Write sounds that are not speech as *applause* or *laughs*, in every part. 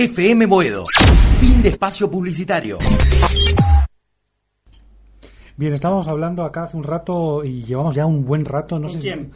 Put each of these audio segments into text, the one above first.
FM Boedo. Fin de espacio publicitario. Bien, estábamos hablando acá hace un rato y llevamos ya un buen rato, no ¿Con sé si- quién?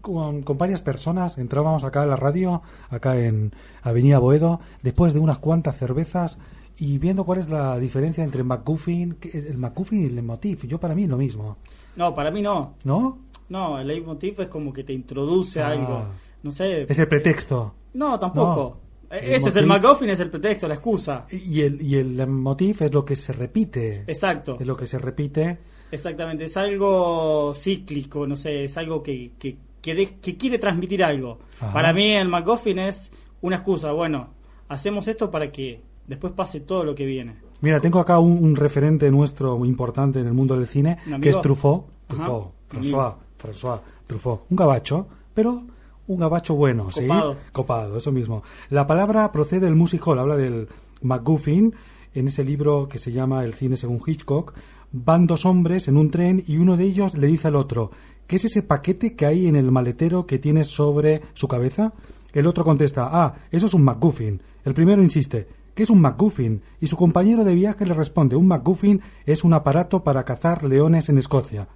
con, con varias personas. Entrábamos acá a la radio, acá en Avenida Boedo, después de unas cuantas cervezas y viendo cuál es la diferencia entre McGuffin, el McGuffin y el leitmotiv. Yo para mí es lo mismo, No, para mí no. ¿no? No, el leitmotiv es como que te introduce Ah. algo. No sé. Es el pretexto. No, tampoco. No. Eh, Ese es el MacGuffin, es el pretexto, la excusa. Y el, y el leitmotiv es lo que se repite. Exacto. Es lo que se repite. Exactamente. Es algo cíclico, no sé, es algo que, que, que, de- que quiere transmitir algo. Ajá. Para mí el MacGuffin es una excusa. Bueno, hacemos esto para que después pase todo lo que viene. Mira, tengo acá un, un referente nuestro muy importante en el mundo del cine, que es Truffaut. Truffaut, François, François Truffaut. Un gabacho, pero un gabacho bueno, ¿sí? Copado. Copado, eso mismo. La palabra procede del music hall, habla del MacGuffin, en ese libro que se llama El cine según Hitchcock. Van dos hombres en un tren y uno de ellos le dice al otro, ¿qué es ese paquete que hay en el maletero que tienes sobre su cabeza? El otro contesta, ah, eso es un MacGuffin. El primero insiste, ¿qué es un MacGuffin? Y su compañero de viaje le responde, un MacGuffin es un aparato para cazar leones en Escocia.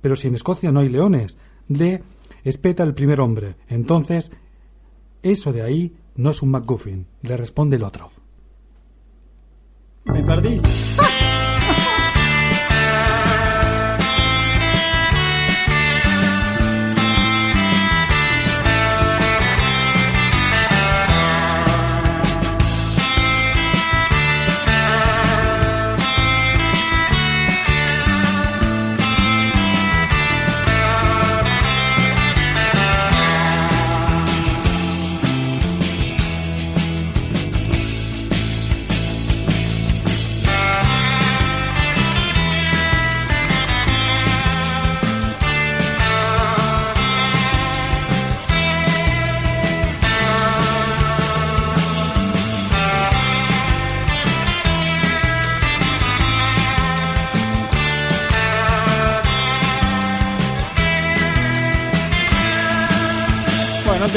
Pero si en Escocia no hay leones, le espeta el primer hombre. Entonces, eso de ahí no es un MacGuffin, le responde el otro. Me perdí. *laughs*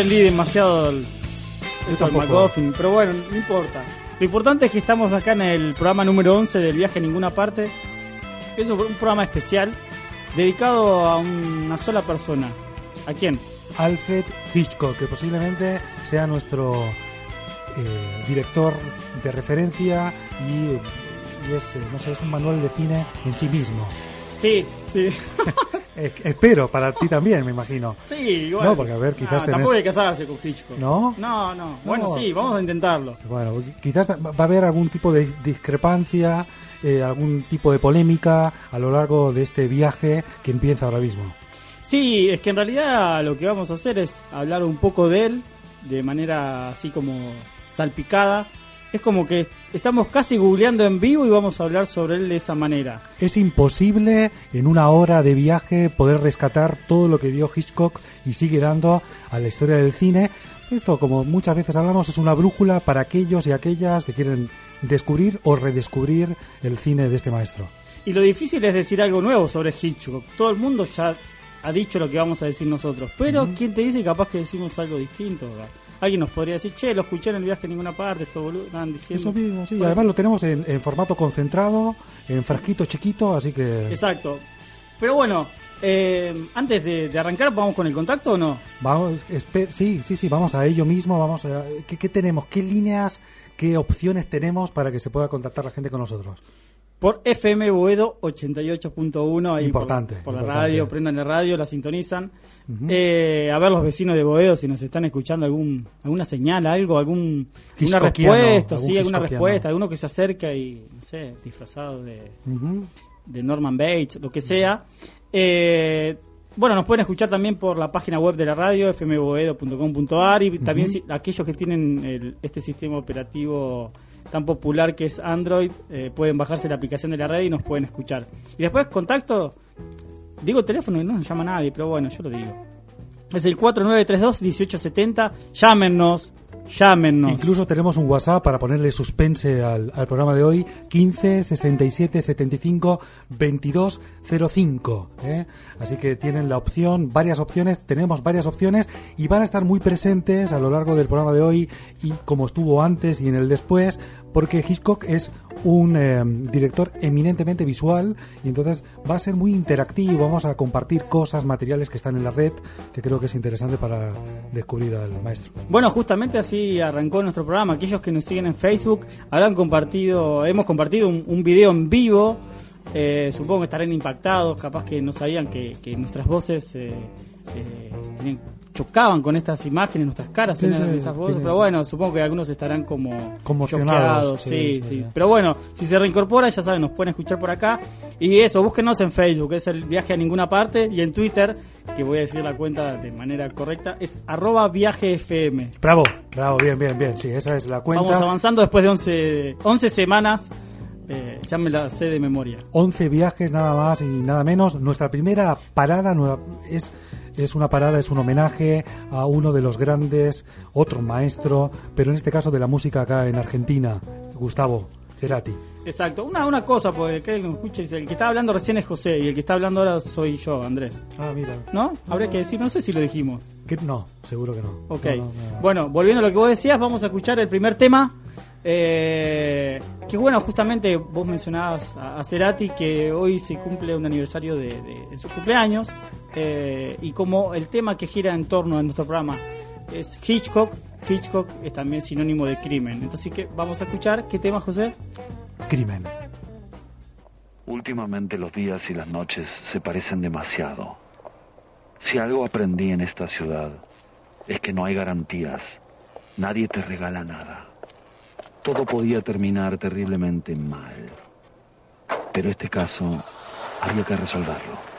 entendí demasiado el, tampoco. MacGuffin, pero bueno, no importa. Lo importante es que estamos acá en el programa número 11 del viaje a ninguna parte. Es un un programa especial dedicado a una sola persona. ¿A quién? Alfred Hitchcock, que posiblemente sea nuestro eh, director de referencia y, y es, eh, no sé, es un manual de cine en sí mismo. Sí, sí. *laughs* Eh, espero, para ti también, me imagino. Sí, igual. No, porque, a ver, quizás Ah, tenés- Tampoco hay que casarse con Hitchcock. ¿No? No, no. Bueno, No. sí, vamos a intentarlo. Bueno, quizás va a haber algún tipo de discrepancia, eh, algún tipo de polémica a lo largo de este viaje que empieza ahora mismo. Sí, es que en realidad lo que vamos a hacer es hablar un poco de él de manera así como salpicada. Es como que estamos casi googleando en vivo y vamos a hablar sobre él de esa manera. Es imposible en una hora de viaje poder rescatar todo lo que dio Hitchcock y sigue dando a la historia del cine. Esto, como muchas veces hablamos, es una brújula para aquellos y aquellas que quieren descubrir o redescubrir el cine de este maestro. Y lo difícil es decir algo nuevo sobre Hitchcock. Todo el mundo ya ha dicho lo que vamos a decir nosotros. Pero ¿quién te dice capaz que decimos algo distinto? Alguien nos podría decir, che, lo escuché en el viaje en ninguna parte, esto boludo, estaban diciendo. Eso mismo, sí. Además lo tenemos en, en formato concentrado, en frasquito chiquito, así que Exacto. Pero bueno, eh, antes de, de arrancar, ¿vamos con el contacto o no? vamos, sí, sí, sí, vamos a ello mismo, vamos a ¿qué, qué tenemos, qué líneas, qué opciones tenemos para que se pueda contactar la gente con nosotros. Por FM Boedo 88.1, ahí Importante, por, por la radio, prendan la radio, la sintonizan. Eh, a ver los vecinos de Boedo si nos están escuchando algún alguna señal, algo, algún alguna respuesta, algún sí, alguna respuesta, alguno que se acerca y, no sé, disfrazado de, de Norman Bates, lo que sea. Eh, bueno, nos pueden escuchar también por la página web de la radio, fmboedo.com.ar y también si- aquellos que tienen el- este sistema operativo tan popular que es Android, eh, pueden bajarse la aplicación de la radio y nos pueden escuchar. Y después contacto, digo teléfono y no nos llama nadie, pero bueno, yo lo digo. Es el 4932-1870, llámenos, Llámenos. Incluso tenemos un WhatsApp para ponerle suspense al, programa de hoy, 15 67 75 22 05. ¿eh? Así que tienen la opción, varias opciones, tenemos varias opciones y van a estar muy presentes a lo largo del programa de hoy y como estuvo antes y en el después, porque Hitchcock es un eh, director eminentemente visual y entonces va a ser muy interactivo, vamos a compartir cosas, materiales que están en la red, que creo que es interesante para descubrir al maestro. Bueno, justamente así arrancó nuestro programa. Aquellos que nos siguen en Facebook habrán compartido, hemos compartido un, video en vivo. Eh, supongo que estarán impactados, capaz que no sabían que, nuestras voces eh, eh, chocaban con estas imágenes, nuestras caras Sí, sí, esas tiene- pero bueno, supongo que algunos estarán como Conmocionados, sí. sí. Pero bueno, si se reincorpora, ya saben, nos pueden escuchar por acá. Y eso, búsquenos en Facebook, es el viaje a ninguna parte, y en Twitter, que voy a decir la cuenta de manera correcta, es arroba viajefm. Bravo, bravo, bien, bien, bien, sí, esa es la cuenta. Vamos avanzando después de 11, 11 semanas. Eh, ya me la sé de memoria. 11 viajes nada más y nada menos. Nuestra primera parada nueva- es, es una parada, es un homenaje a uno de los grandes, otro maestro, pero en este caso de la música acá en Argentina, Gustavo Cerati. Exacto. Una, una cosa, porque que nos escuche, dice, el que está hablando recién es José y el que está hablando ahora soy yo, Andrés. Ah, mira. ¿No? Habría que decir, no sé si lo dijimos. ¿Qué? No, seguro que no. Ok. No, no, no. Bueno, volviendo a lo que vos decías, vamos a escuchar el primer tema. Eh, que bueno, justamente vos mencionabas a, a Cerati que hoy se cumple un aniversario de, de- de su cumpleaños. Eh, y como el tema que gira en torno a nuestro programa es Hitchcock, Hitchcock es también sinónimo de crimen. Entonces, ¿qué? vamos a escuchar. ¿Qué tema, José? Crimen. Últimamente los días y las noches se parecen demasiado. Si algo aprendí en esta ciudad es que no hay garantías. Nadie te regala nada. Todo podía terminar terriblemente mal. Pero este caso había que resolverlo.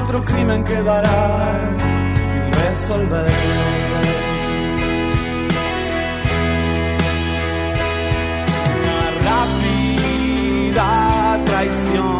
otro crimen quedará sin resolver. Traición.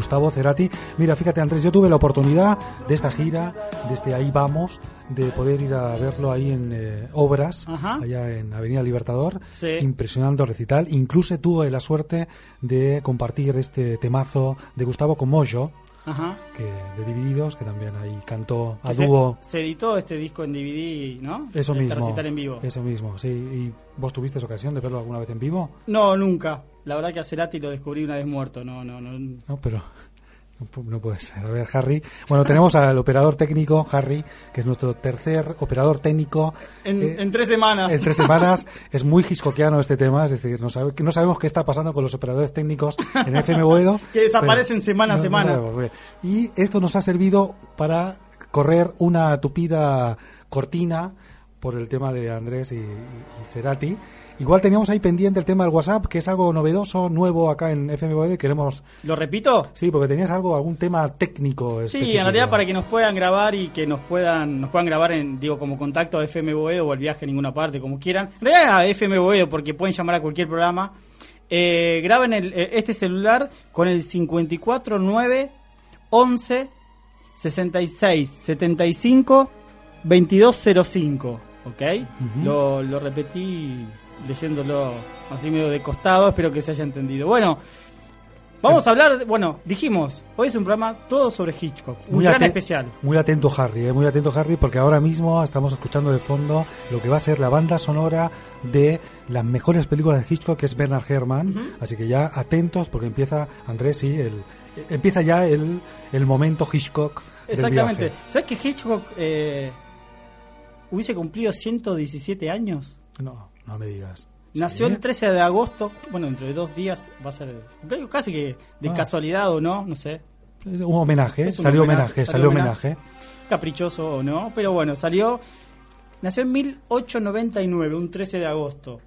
Gustavo Cerati. Mira, fíjate Andrés, yo tuve la oportunidad de esta gira, de este Ahí Vamos, de poder ir a verlo ahí en eh, Obras, Ajá. allá en Avenida Libertador. Sí. Impresionante recital. Incluso tuve la suerte de compartir este temazo de Gustavo con Moyo, Ajá. que, de Divididos, que también ahí cantó a Que se- dúo. Se, editó este disco en DVD, ¿no? Eso Este mismo. en vivo. Eso mismo, sí. ¿Y vos tuviste ocasión de verlo alguna vez en vivo? No, nunca. La verdad que a Cerati lo descubrí una vez muerto. No, no, no. No, pero no, pu- no puede ser. A ver, Harry. Bueno, tenemos al operador técnico, Harry, que es nuestro tercer operador técnico. En, Eh, en tres semanas. en tres semanas es muy hiscoquiano este tema, es decir, no, sabe- no sabemos qué está pasando con los operadores técnicos en FM Boedo. *laughs* Que desaparecen semana a no- semana. y esto nos ha servido para correr una tupida cortina por el tema de Andrés y, y Cerati. Igual teníamos ahí pendiente el tema del WhatsApp, que es algo novedoso, nuevo acá en FM Boedo y queremos ¿Lo repito? Sí, porque tenías algo, algún tema técnico. Sí, en realidad para que nos puedan grabar y que nos puedan nos puedan grabar en digo como contacto a FM Boedo o el viaje a ninguna parte, como quieran. En realidad a FM Boedo porque pueden llamar a cualquier programa. Eh, graben el, eh, este celular con el 549 11 66 75 2205, ¿ok? lo, lo repetí leyéndolo así medio de costado, espero que se haya entendido. Bueno, Vamos a hablar, de- bueno, dijimos, hoy es un programa todo sobre Hitchcock, un gran especial. Muy atento Harry, eh, muy atento Harry, porque ahora mismo estamos escuchando de fondo lo que va a ser la banda sonora de las mejores películas de Hitchcock, que es Bernard Herrmann. Así que ya atentos, porque empieza, Andrés, sí, el, empieza ya el, el momento Hitchcock. del Exactamente. viaje. ¿Sabes que Hitchcock eh, hubiese cumplido 117 años? No, no me digas. Nació ¿Sí? el 13 de agosto, bueno, dentro de dos días va a ser el cumpleaños, casi que de Ah. casualidad o no, no sé, Un homenaje, un salió homenaje, salió homenaje. homenaje. caprichoso o no, pero bueno, salió, nació en 1899, un 13 de agosto,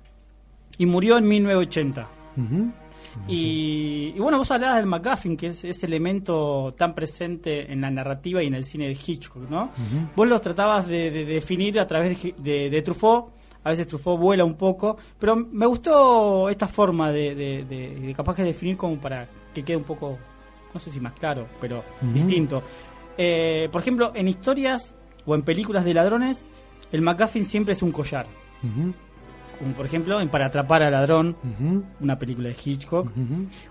y murió en 1980. Ujú. Y, y bueno, vos hablabas del McGuffin, que es ese elemento tan presente en la narrativa y en el cine de Hitchcock, ¿no? Vos lo tratabas de, de definir a través de, de- de Truffaut, a veces Truffaut vuela un poco, pero me gustó esta forma de, de- de- de capaz que definir como para que quede un poco, no sé si más claro, pero distinto. Eh, por ejemplo, en historias o en películas de ladrones, el McGuffin siempre es un collar. Como por ejemplo en Para atrapar al ladrón, una película de Hitchcock.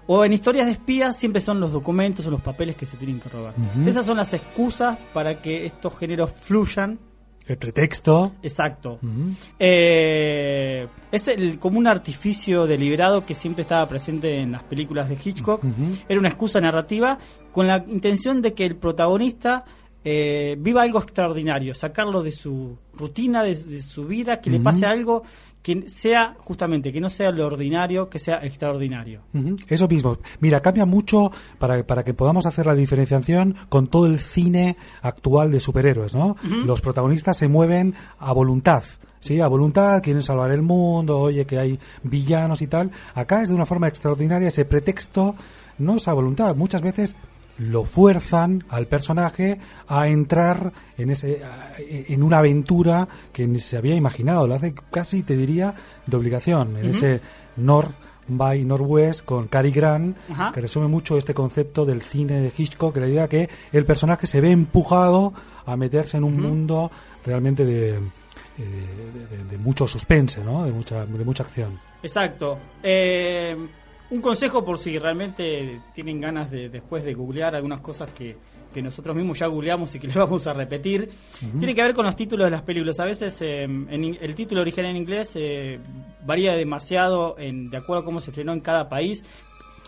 O en historias de espías siempre son los documentos o los papeles que se tienen que robar. Esas son las excusas para que estos géneros fluyan. El pretexto. Exacto. Eh, es el, como un artificio deliberado que siempre estaba presente en las películas de Hitchcock. Era una excusa narrativa con la intención de que el protagonista eh, viva algo extraordinario, sacarlo de su rutina, de, de su vida, que le pase algo que sea justamente, que no sea lo ordinario, que sea extraordinario. Eso mismo. Mira, cambia mucho para, para que podamos hacer la diferenciación con todo el cine actual de superhéroes, ¿no? Los protagonistas se mueven a voluntad. Sí, a voluntad, quieren salvar el mundo, oye, que hay villanos y tal. Acá es de una forma extraordinaria, ese pretexto no es a voluntad. Muchas veces lo fuerzan al personaje a entrar en ese en una aventura que ni se había imaginado. Lo hace casi, te diría, de obligación. En ese North by Northwest con Cary Grant, que resume mucho este concepto del cine de Hitchcock, la idea que el personaje se ve empujado a meterse en un mundo realmente de, eh, de, de- de mucho suspense, ¿no? de, mucha, de mucha acción. Exacto. Eh, un consejo por si realmente tienen ganas de después de googlear algunas cosas que, que nosotros mismos ya googleamos y que *laughs* les vamos a repetir. Tiene que ver con los títulos de las películas. A veces eh, en el título original en inglés eh, varía demasiado en, de acuerdo a cómo se frenó en cada país.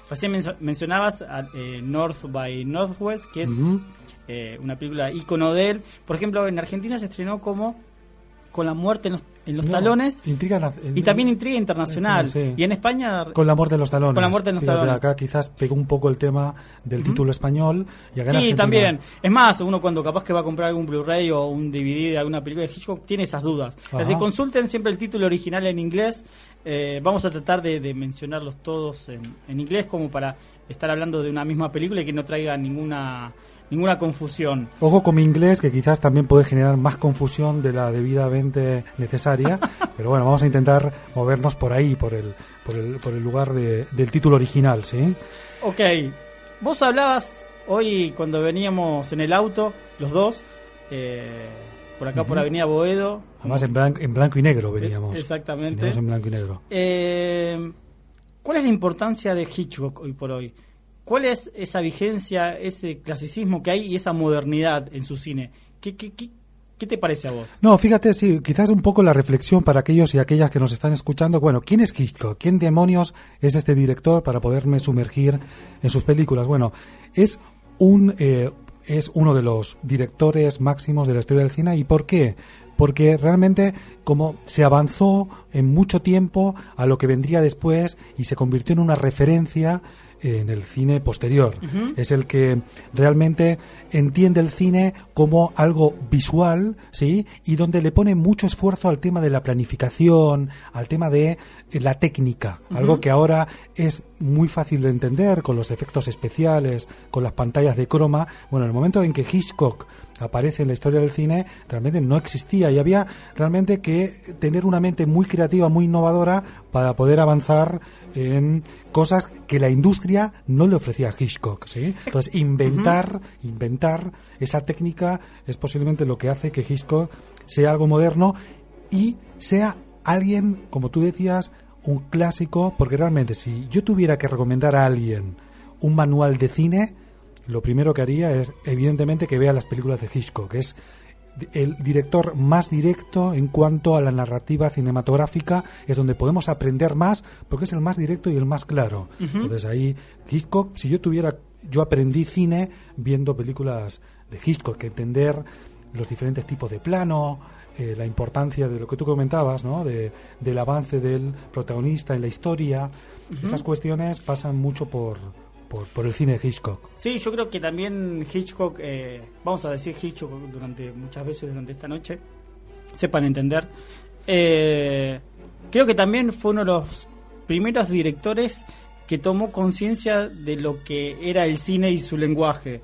Recién mencio- mencionabas a, eh, North by Northwest, que es eh, una película ícono de él. Por ejemplo, en Argentina se estrenó como con la muerte en los, en los No, talones intriga y también intriga internacional. Sí. Y en España Con la muerte en los talones. Con la muerte en los Fíjate, talones. Acá quizás pegó un poco el tema del título español. Y acá Sí, Argentina- también. Es más, uno cuando capaz que va a comprar algún Blu-ray o un DVD de alguna película de Hitchcock tiene esas dudas. Ajá. Así consulten siempre el título original en inglés. Eh, vamos a tratar de, de mencionarlos todos en, en inglés como para estar hablando de una misma película y que no traiga ninguna ninguna confusión. Ojo con mi inglés, que quizás también puede generar más confusión de la debidamente necesaria. *laughs* pero bueno, vamos a intentar movernos por ahí, por el, por el, por el lugar de- del título original, ¿sí? Ok, vos hablabas hoy cuando veníamos en el auto, los dos, eh, por acá por. Avenida Boedo. Además en blanco, en blanco y negro veníamos. Eh, Exactamente. Veníamos en blanco y negro. Eh, ¿Cuál es la importancia de Hitchcock hoy por hoy? ¿Cuál es esa vigencia, ese clasicismo que hay y esa modernidad en su cine? ¿Qué, te parece a vos? No, fíjate, sí, quizás un poco la reflexión para aquellos y aquellas que nos están escuchando. Bueno, ¿quién es Hitchcock? ¿Quién demonios es este director para poderme sumergir en sus películas? Bueno, es un eh, es uno de los directores máximos de la historia del cine. ¿Y por qué? Porque realmente como se avanzó en mucho tiempo a lo que vendría después y se convirtió en una referencia en el cine posterior. Es el que realmente entiende el cine como algo visual, ¿sí? Y donde le pone mucho esfuerzo al tema de la planificación, al tema de eh, la técnica, algo que ahora es muy fácil de entender con los efectos especiales, con las pantallas de croma. Bueno, en el momento en que Hitchcock aparece en la historia del cine, realmente no existía y había realmente que tener una mente muy creativa, muy innovadora para poder avanzar en cosas que la industria no le ofrecía a Hitchcock, ¿sí? Entonces, inventar, inventar esa técnica es posiblemente lo que hace que Hitchcock sea algo moderno y sea alguien, como tú decías, un clásico, porque realmente si yo tuviera que recomendar a alguien un manual de cine, lo primero que haría es, evidentemente, que vea las películas de Hitchcock. Es el director más directo en cuanto a la narrativa cinematográfica, es donde podemos aprender más, porque es el más directo y el más claro. Entonces ahí, Hitchcock, si yo tuviera, yo aprendí cine viendo películas de Hitchcock, que entender los diferentes tipos de plano, eh, la importancia de lo que tú comentabas, ¿no? De, del avance del protagonista en la historia. Esas cuestiones pasan mucho por, por, por el cine de Hitchcock. Sí, yo creo que también Hitchcock, eh, vamos a decir Hitchcock durante muchas veces durante esta noche, sepan entender. Eh, creo que también fue uno de los primeros directores que tomó conciencia de lo que era el cine y su lenguaje.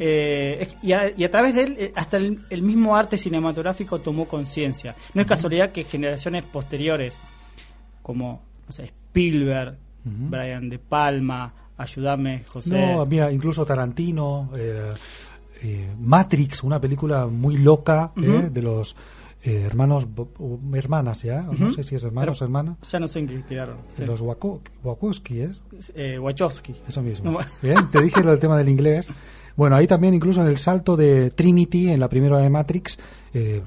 Eh, y, a, y a través de él, hasta el, el mismo arte cinematográfico tomó conciencia. No es casualidad que generaciones posteriores, como no sé, Spielberg, Brian De Palma, ayúdame, José. No, mira, incluso Tarantino, eh, eh, Matrix, una película muy loca eh, de los eh, hermanos, o hermanas ya, no sé si es hermanos o hermanas, Ya no sé en qué quedaron. Sí. los Wako- Wachowski, ¿es? Eh, Wachowski. Eso mismo. No, Bien, te dije lo del tema del inglés. Bueno, ahí también incluso en el salto de Trinity, en la primera de Matrix, eh,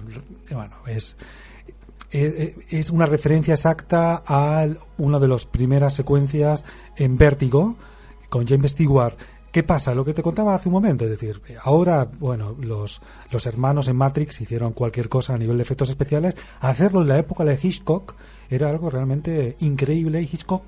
bueno, es, es una referencia exacta a una de las primeras secuencias en Vértigo con James Stewart. ¿Qué pasa? Lo que te contaba hace un momento, es decir, ahora, bueno, los, los hermanos en Matrix hicieron cualquier cosa a nivel de efectos especiales. Hacerlo en la época de Hitchcock era algo realmente increíble y Hitchcock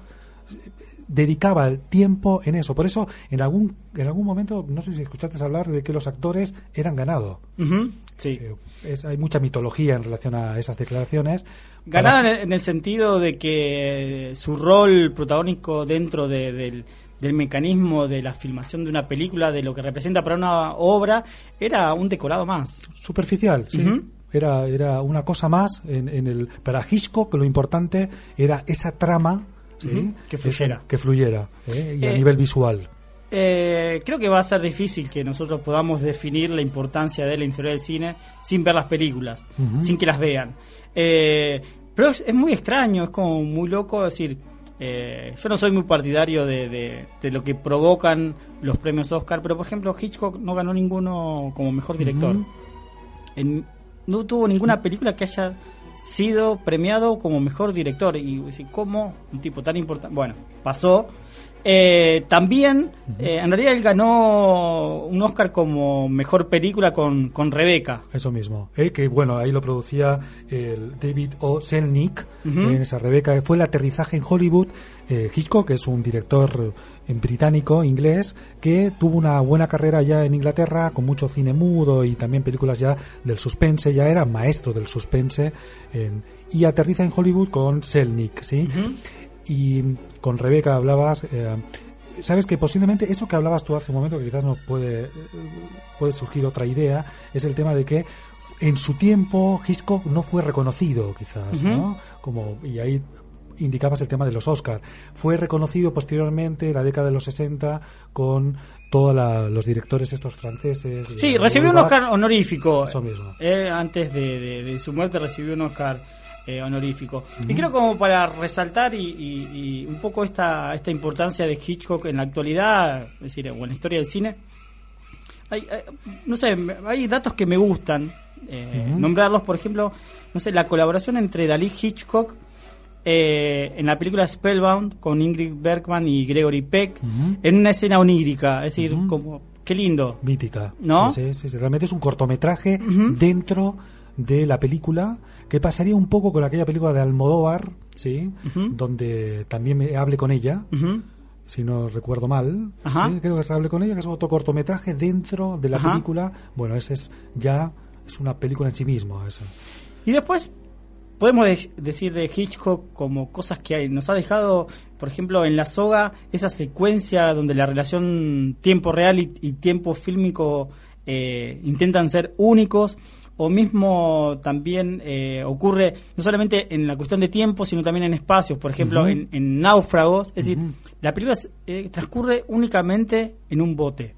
dedicaba el tiempo en eso. Por eso, en algún, en algún momento, no sé si escuchaste hablar de que los actores eran ganado. Ujú, Sí. Eh, es- hay mucha mitología en relación a esas declaraciones. Ganada Para- en el, en el sentido de que su rol protagónico dentro de- del, del mecanismo de la filmación de una película, de lo que representa para una obra, era un decorado más. superficial, sí. Ujú. Era, era una cosa más en, en el para Hitchcock lo importante era esa trama que fluyera. Eso, que fluyera ¿eh? y a Eh, nivel visual Eh, creo que va a ser difícil que nosotros podamos definir la importancia de la historia del cine sin ver las películas, sin que las vean. Eh, pero es, es muy extraño, es como muy loco decir, eh, yo no soy muy partidario de, de- de lo que provocan los premios Oscar, pero por ejemplo Hitchcock no ganó ninguno como mejor director. En- no tuvo ninguna película que haya sido premiado como mejor director. Y ¿cómo un tipo tan importante? Bueno, pasó, Eh, también, eh, en realidad él ganó un Oscar como mejor película con, con Rebeca. Eso mismo. Eh, que bueno, ahí lo producía el David O. Selnick en esa Rebeca. Fue el aterrizaje en Hollywood. Eh, Hitchcock es un director eh, británico, inglés, que tuvo una buena carrera ya en Inglaterra, con mucho cine mudo y también películas ya del suspense. Ya era maestro del suspense. en- y aterriza en Hollywood con Selnick, ¿sí? Y con Rebeca hablabas. eh, Sabes que posiblemente eso que hablabas tú hace un momento, que quizás nos puede, eh, puede surgir otra idea, es el tema de que en su tiempo Hitchcock no fue reconocido, quizás, ¿no? Como, y ahí indicabas el tema de los Oscars. Fue reconocido posteriormente, en la década de los 60, con todos los directores estos franceses. Sí, de recibió un. Oscar honorífico. Eso mismo. Eh, antes de, de- de su muerte recibió un Oscar eh, honorífico. Y creo como para resaltar y, y- y un poco esta, esta importancia de Hitchcock en la actualidad, es decir, o en la historia del cine, hay, hay- no sé, hay datos que me gustan eh, nombrarlos, por ejemplo, no sé, la colaboración entre Dalí Hitchcock eh, en la película Spellbound con Ingrid Bergman y Gregory Peck en una escena onírica, es decir, como qué lindo. Mítica. ¿No? Sí, sí, sí, sí. Realmente es un cortometraje dentro de la película que pasaría un poco con aquella película de Almodóvar, ¿sí? Donde también me hable con ella, si no recuerdo mal. Sí, creo que es hable con ella, que es otro cortometraje dentro de la Ajá. película. Bueno, ese es ya es una película en sí mismo. Esa. Y después podemos de- decir de Hitchcock como cosas que hay. Nos ha dejado, por ejemplo, en La Soga, esa secuencia donde la relación tiempo real y, y tiempo fílmico eh, intentan ser únicos. O mismo también eh, ocurre no solamente en la cuestión de tiempo, sino también en espacios. Por ejemplo, en, en Náufragos. Es decir, la película eh, transcurre únicamente en un bote.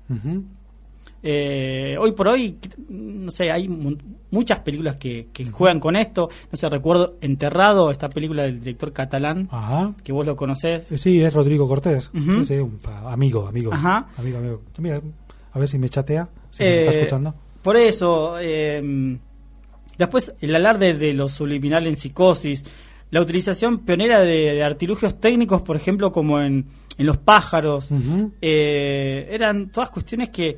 Eh, hoy por hoy, no sé, hay mu- muchas películas que, que juegan con esto. No sé, recuerdo Enterrado, esta película del director catalán, Ajá. que vos lo conocés. Sí, es Rodrigo Cortés. Sí, un amigo, amigo. Ajá. Amigo, amigo. Mira, a ver si me chatea, si me está escuchando. Por eso, eh, después el alarde de lo subliminal en psicosis, la utilización pionera de, de artilugios técnicos, por ejemplo, como en, en Los pájaros, eh, eran todas cuestiones que,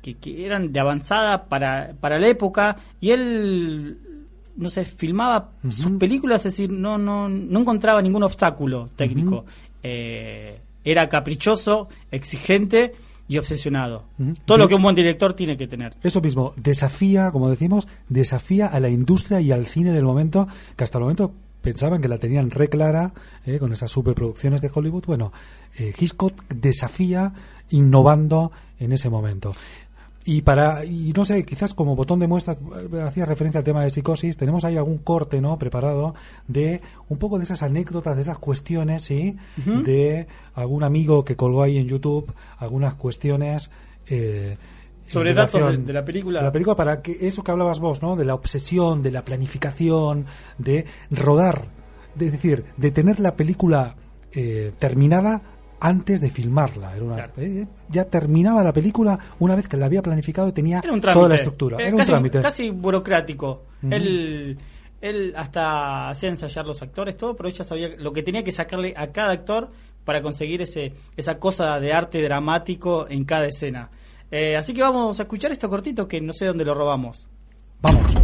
que, que eran de avanzada para, para la época y él no sé filmaba sus películas es decir no no no encontraba ningún obstáculo técnico. Eh, era caprichoso exigente y obsesionado todo lo que un buen director tiene que tener Eso mismo, desafía, como decimos, desafía a la industria y al cine del momento, que hasta el momento pensaban que la tenían re clara eh, con esas superproducciones de Hollywood. Bueno, eh, Hitchcock desafía innovando en ese momento. Y para, y no sé, quizás como botón de muestra, eh, hacía referencia al tema de psicosis, tenemos ahí algún corte, ¿no? Preparado de un poco de esas anécdotas, de esas cuestiones, ¿sí? De algún amigo que colgó ahí en YouTube algunas cuestiones, eh, Sobre datos de- de la película. de la película para que eso que hablabas vos, ¿no? De la obsesión, de la planificación, de rodar, de- es decir, de tener la película eh, terminada antes de filmarla. Era una- Claro. eh, ya terminaba la película una vez que la había planificado y tenía trámite toda la estructura. Eh, Era un trámite. casi burocrático él él hasta hacía ensayar los actores todo pero ella sabía lo que tenía que sacarle a cada actor para conseguir ese esa cosa de arte dramático en cada escena Eh, así que vamos a escuchar esto cortito que no sé dónde lo robamos Vamos.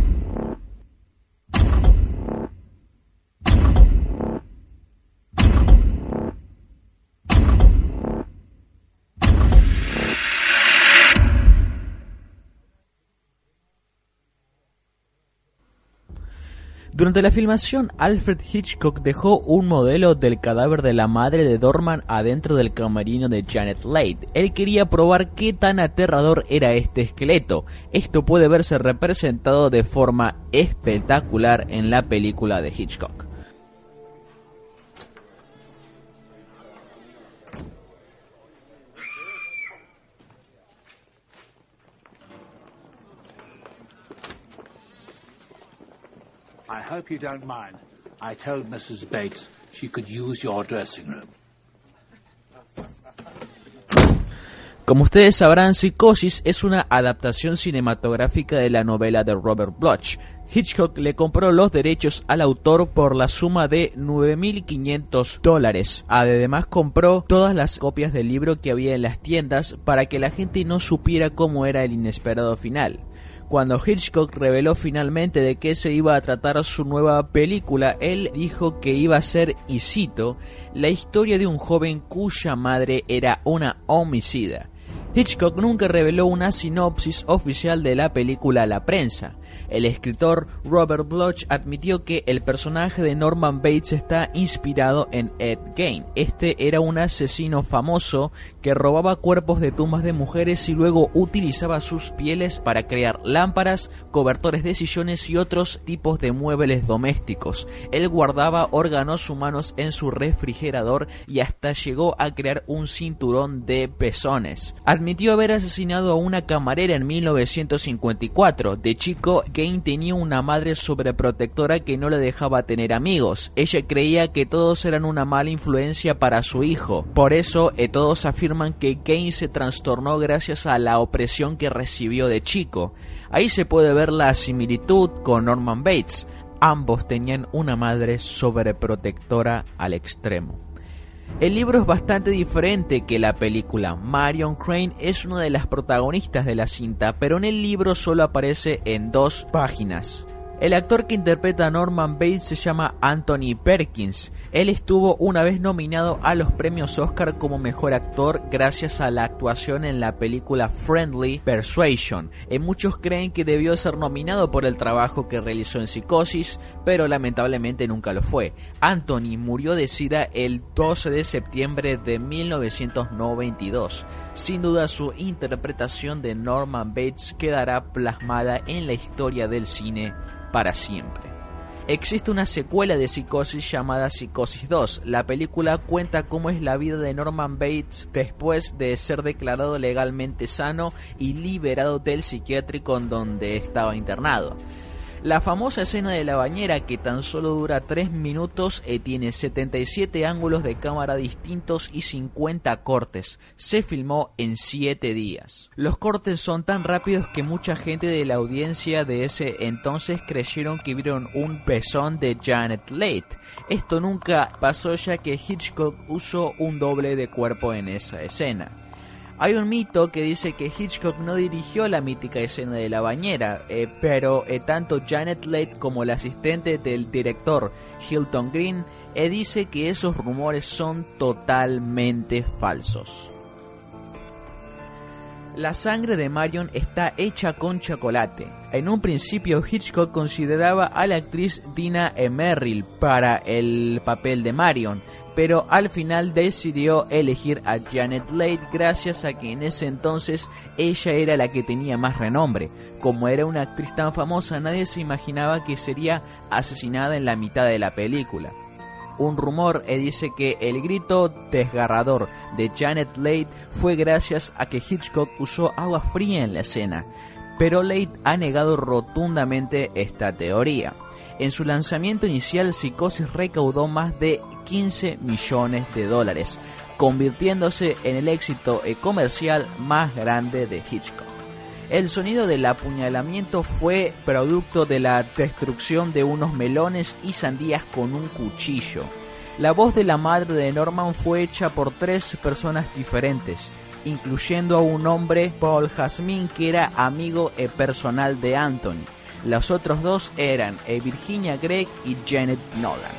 Durante la filmación, Alfred Hitchcock dejó un modelo del cadáver de la madre de Dorman adentro del camerino de Janet Leigh. Él quería probar qué tan aterrador era este esqueleto. Esto puede verse representado de forma espectacular en la película de Hitchcock. Hope you don't mind. I told Mrs. Bates she could use your dressing room. Como ustedes sabrán, Psicosis es una adaptación cinematográfica de la novela de Robert Bloch. Hitchcock le compró los derechos al autor por la suma de 9.500 dólares. Además compró todas las copias del libro que había en las tiendas para que la gente no supiera cómo era el inesperado final. Cuando Hitchcock reveló finalmente de qué se iba a tratar su nueva película, él dijo que iba a ser, y cito, la historia de un joven cuya madre era una homicida. Hitchcock nunca reveló una sinopsis oficial de la película a la prensa. El escritor Robert Bloch admitió que el personaje de Norman Bates está inspirado en Ed Gein. Este era un asesino famoso que robaba cuerpos de tumbas de mujeres y luego utilizaba sus pieles para crear lámparas, cobertores de sillones y otros tipos de muebles domésticos. Él guardaba órganos humanos en su refrigerador y hasta llegó a crear un cinturón de pezones. Admitió haber asesinado a una camarera en 1954. De chico, Kane tenía una madre sobreprotectora que no le dejaba tener amigos. Ella creía que todos eran una mala influencia para su hijo. Por eso, eh, todos afirman que Kane se trastornó gracias a la opresión que recibió de chico. Ahí se puede ver la similitud con Norman Bates. Ambos tenían una madre sobreprotectora al extremo. El libro es bastante diferente que la película. Marion Crane es una de las protagonistas de la cinta, pero en el libro solo aparece en dos páginas. El actor que interpreta a Norman Bates se llama Anthony Perkins. Él estuvo una vez nominado a los premios Oscar como mejor actor gracias a la actuación en la película Friendly Persuasion. Eh, muchos creen que debió ser nominado por el trabajo que realizó en Psicosis, pero lamentablemente nunca lo fue. Anthony murió de sida el 12 de septiembre de 1992. Sin duda su interpretación de Norman Bates quedará plasmada en la historia del cine para siempre. Existe una secuela de Psicosis llamada Psicosis 2. La película cuenta cómo es la vida de Norman Bates después de ser declarado legalmente sano y liberado del psiquiátrico en donde estaba internado. La famosa escena de la bañera, que tan solo dura 3 minutos, eh, tiene 77 ángulos de cámara distintos y 50 cortes. Se filmó en 7 días. Los cortes son tan rápidos que mucha gente de la audiencia de ese entonces creyeron que vieron un pezón de Janet Leigh. Esto nunca pasó ya que Hitchcock usó un doble de cuerpo en esa escena. Hay un mito que dice que Hitchcock no dirigió la mítica escena de la bañera, eh, pero eh, tanto Janet Leigh como el asistente del director Hilton Green eh, dice que esos rumores son totalmente falsos. La sangre de Marion está hecha con chocolate. En un principio Hitchcock consideraba a la actriz Dina Merrill para el papel de Marion, pero al final decidió elegir a Janet Leigh gracias a que en ese entonces ella era la que tenía más renombre. Como era una actriz tan famosa, nadie se imaginaba que sería asesinada en la mitad de la película. Un rumor eh, dice que el grito desgarrador de Janet Leigh fue gracias a que Hitchcock usó agua fría en la escena, pero Leigh ha negado rotundamente esta teoría. En su lanzamiento inicial, Psicosis recaudó más de 15 millones de dólares, convirtiéndose en el éxito comercial más grande de Hitchcock. El sonido del apuñalamiento fue producto de la destrucción de unos melones y sandías con un cuchillo. La voz de la madre de Norman fue hecha por tres personas diferentes, incluyendo a un hombre, Paul Jasmine, que era amigo e personal de Anthony. Los otros dos eran eh, Virginia Gregg y Janet Nolan.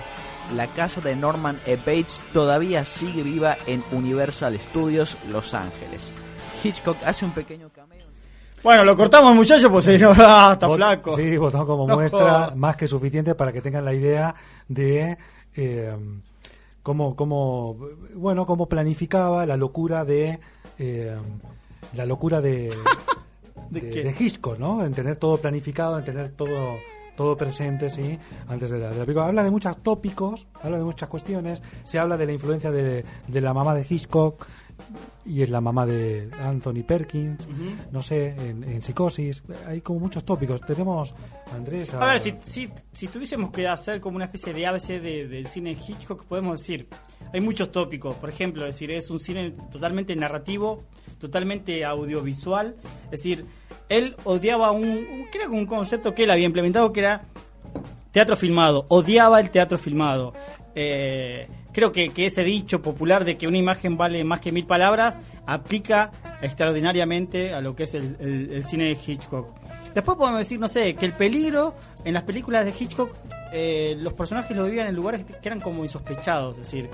La casa de Norman E. Bates todavía sigue viva en Universal Studios Los Ángeles. Hitchcock hace un pequeño cameo. Bueno, lo cortamos, muchachos, pues si no, *laughs* ah, está Bot- flaco. Sí, botón como No. muestra, más que suficiente para que tengan la idea de eh, cómo, cómo, bueno, cómo planificaba la locura de eh, la locura de, *laughs* ¿De de Hitchcock, ¿no? En tener todo planificado, en tener todo todo presente, sí, antes de la, de la película. Habla de muchos tópicos, habla de muchas cuestiones, se habla de la influencia de, de la mamá de Hitchcock y es la mamá de Anthony Perkins, no sé, en, en Psicosis, hay como muchos tópicos. Tenemos, Andrés... A ver, si, si, si tuviésemos que hacer como una especie de ABC de- del cine Hitchcock, podemos decir, hay muchos tópicos. Por ejemplo, es decir, es un cine totalmente narrativo, totalmente audiovisual. Es decir, él odiaba un, un- creo que un concepto que él había implementado que era teatro filmado, odiaba el teatro filmado. Eh, creo que, que ese dicho popular de que una imagen vale más que mil palabras aplica extraordinariamente a lo que es el, el- el cine de Hitchcock. Después podemos decir, no sé, que el peligro en las películas de Hitchcock, eh, los personajes lo vivían en lugares que eran como insospechados, es decir,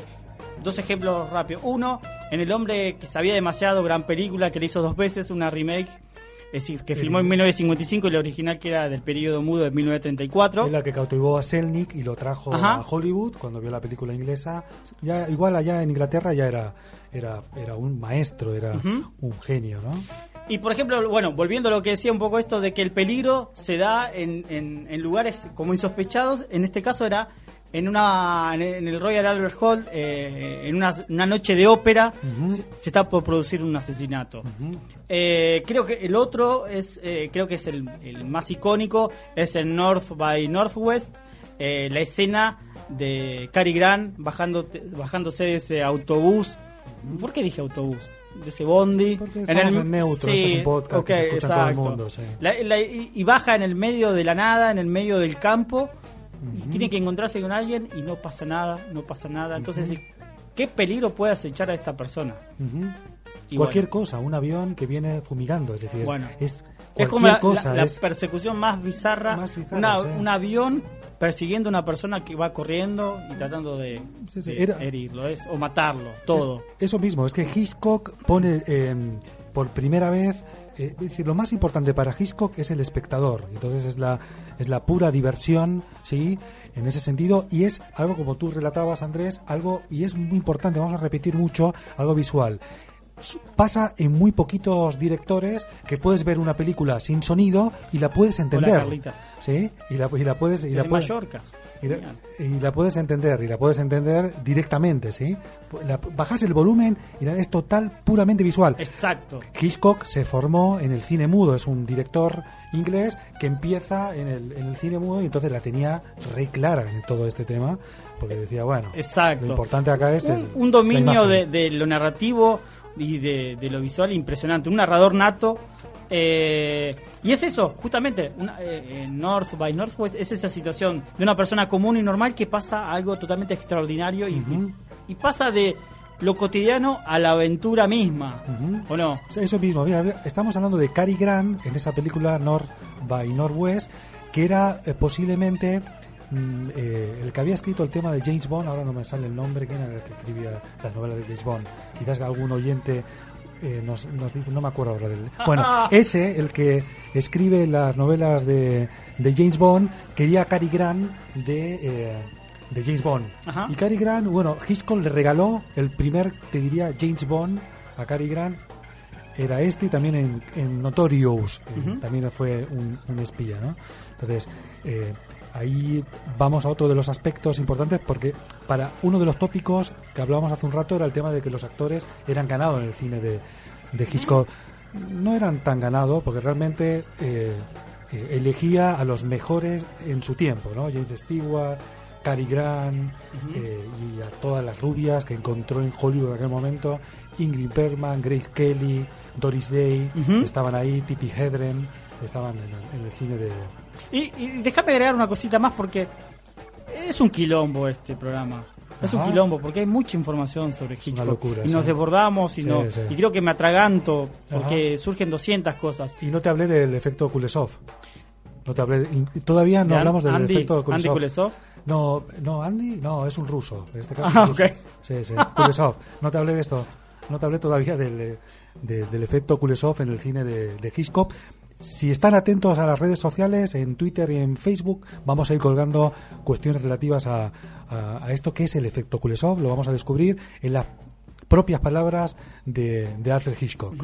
Dos ejemplos rápidos. Uno, en El hombre que sabía demasiado, gran película que le hizo dos veces, una remake, es decir, que filmó en 1955 y la original que era del periodo mudo de 1934. Es la que cautivó a Selnick y lo trajo Ajá. a Hollywood cuando vio la película inglesa. Ya, igual allá en Inglaterra ya era, era, era un maestro, era un genio, ¿no? Y por ejemplo, bueno, volviendo a lo que decía un poco esto de que el peligro se da en, en- en lugares como insospechados, en este caso era en una en el Royal Albert Hall, eh, en una, una noche de ópera, se, se está por producir un asesinato. Eh, creo que el otro es, eh, creo que es el, el más icónico, es el North by Northwest, eh, la escena de Cary Grant bajando, bajándose de ese autobús. ¿Por qué dije autobús? De ese bondi. Porque en neutro, este es un podcast que se en todo el mundo, sí. La- la- y, y baja en el medio de la nada, en el medio del campo, y tiene que encontrarse con alguien y no pasa nada, no pasa nada. Entonces, ¿qué peligro puede acechar a esta persona? Y cualquier bueno, cosa, un avión que viene fumigando, es decir, Bueno. es es como la, cosa, la- la es persecución más bizarra, Más bizarra, una- sí. un avión persiguiendo a una persona que va corriendo y tratando de, Sí, sí, de era- herirlo es, o matarlo, todo. Eso mismo, es que Hitchcock pone eh, por primera vez, eh, es decir, lo más importante para Hitchcock es el espectador, entonces es la, es la pura diversión, ¿sí? En ese sentido, y es algo como tú relatabas, Andrés, algo, y es muy importante, vamos a repetir mucho, algo visual. Pasa en muy poquitos directores que puedes ver una película sin sonido y la puedes entender. Carlita. ¿Sí? Y la, y la puedes. Y la de puedes- Mallorca. Y la, y la puedes entender, y la puedes entender directamente, ¿sí? La- bajas el volumen y la- es total, puramente visual. Exacto. Hitchcock se formó en el cine mudo, es un director inglés que empieza en el, en el cine mudo y entonces la tenía re clara en todo este tema, porque decía, bueno, Exacto. lo importante acá es el, un, un dominio de, de lo narrativo y de, de lo visual impresionante. Un narrador nato. Eh, y es eso, justamente, una, eh, en North by Northwest, es esa situación de una persona común y normal que pasa algo totalmente extraordinario y, y- y pasa de lo cotidiano a la aventura misma. ¿O no? Eso mismo, mira, estamos hablando de Cary Grant en esa película North by Northwest, que era eh, posiblemente mm, eh, el que había escrito el tema de James Bond, ahora no me sale el nombre, quién era el que escribía las novelas de James Bond. Quizás algún oyente eh, nos, nos dice, no me acuerdo ahora del... *laughs* Bueno, ese, el que escribe las novelas de, de James Bond, quería a Cary Grant de... eh, de James Bond. Ajá. Y Cary Grant, bueno, Hitchcock le regaló el primer, te diría, James Bond a Cary Grant era este y también en, en Notorious eh, también fue un, un espía ¿no? entonces eh, ahí vamos a otro de los aspectos importantes porque para uno de los tópicos que hablábamos hace un rato era el tema de que los actores eran ganados en el cine de, de Hitchcock no eran tan ganados porque realmente eh, eh, elegía a los mejores en su tiempo ¿no? James Stewart Cary Grant eh, y a todas las rubias que encontró en Hollywood en aquel momento, Ingrid Bergman, Grace Kelly, Doris Day, Ujú. estaban ahí, Tippi Hedren, estaban en el, en el cine de... Y, y déjame agregar una cosita más porque es un quilombo este programa. Es un quilombo porque hay mucha información sobre Hitchcock. una locura, y nos sí. desbordamos y, Sí, no, sí. y creo que me atraganto porque surgen 200 cosas. Y no te hablé del efecto Kulesov. No te hablé, todavía no De hablamos del Andy- efecto Andy Kulesov. Kulesov. No, no, Andy, no, es un ruso. En este caso Ah, es un ruso. ok. Sí, sí, Kulesov. No te hablé de esto. No te hablé todavía del, eh, de- del efecto Kulesov en el cine de, de Hitchcock. Si están atentos a las redes sociales, en Twitter y en Facebook, vamos a ir colgando cuestiones relativas a, a- a esto que es el efecto Kulesov. Lo vamos a descubrir en las propias palabras de, de Alfred Hitchcock.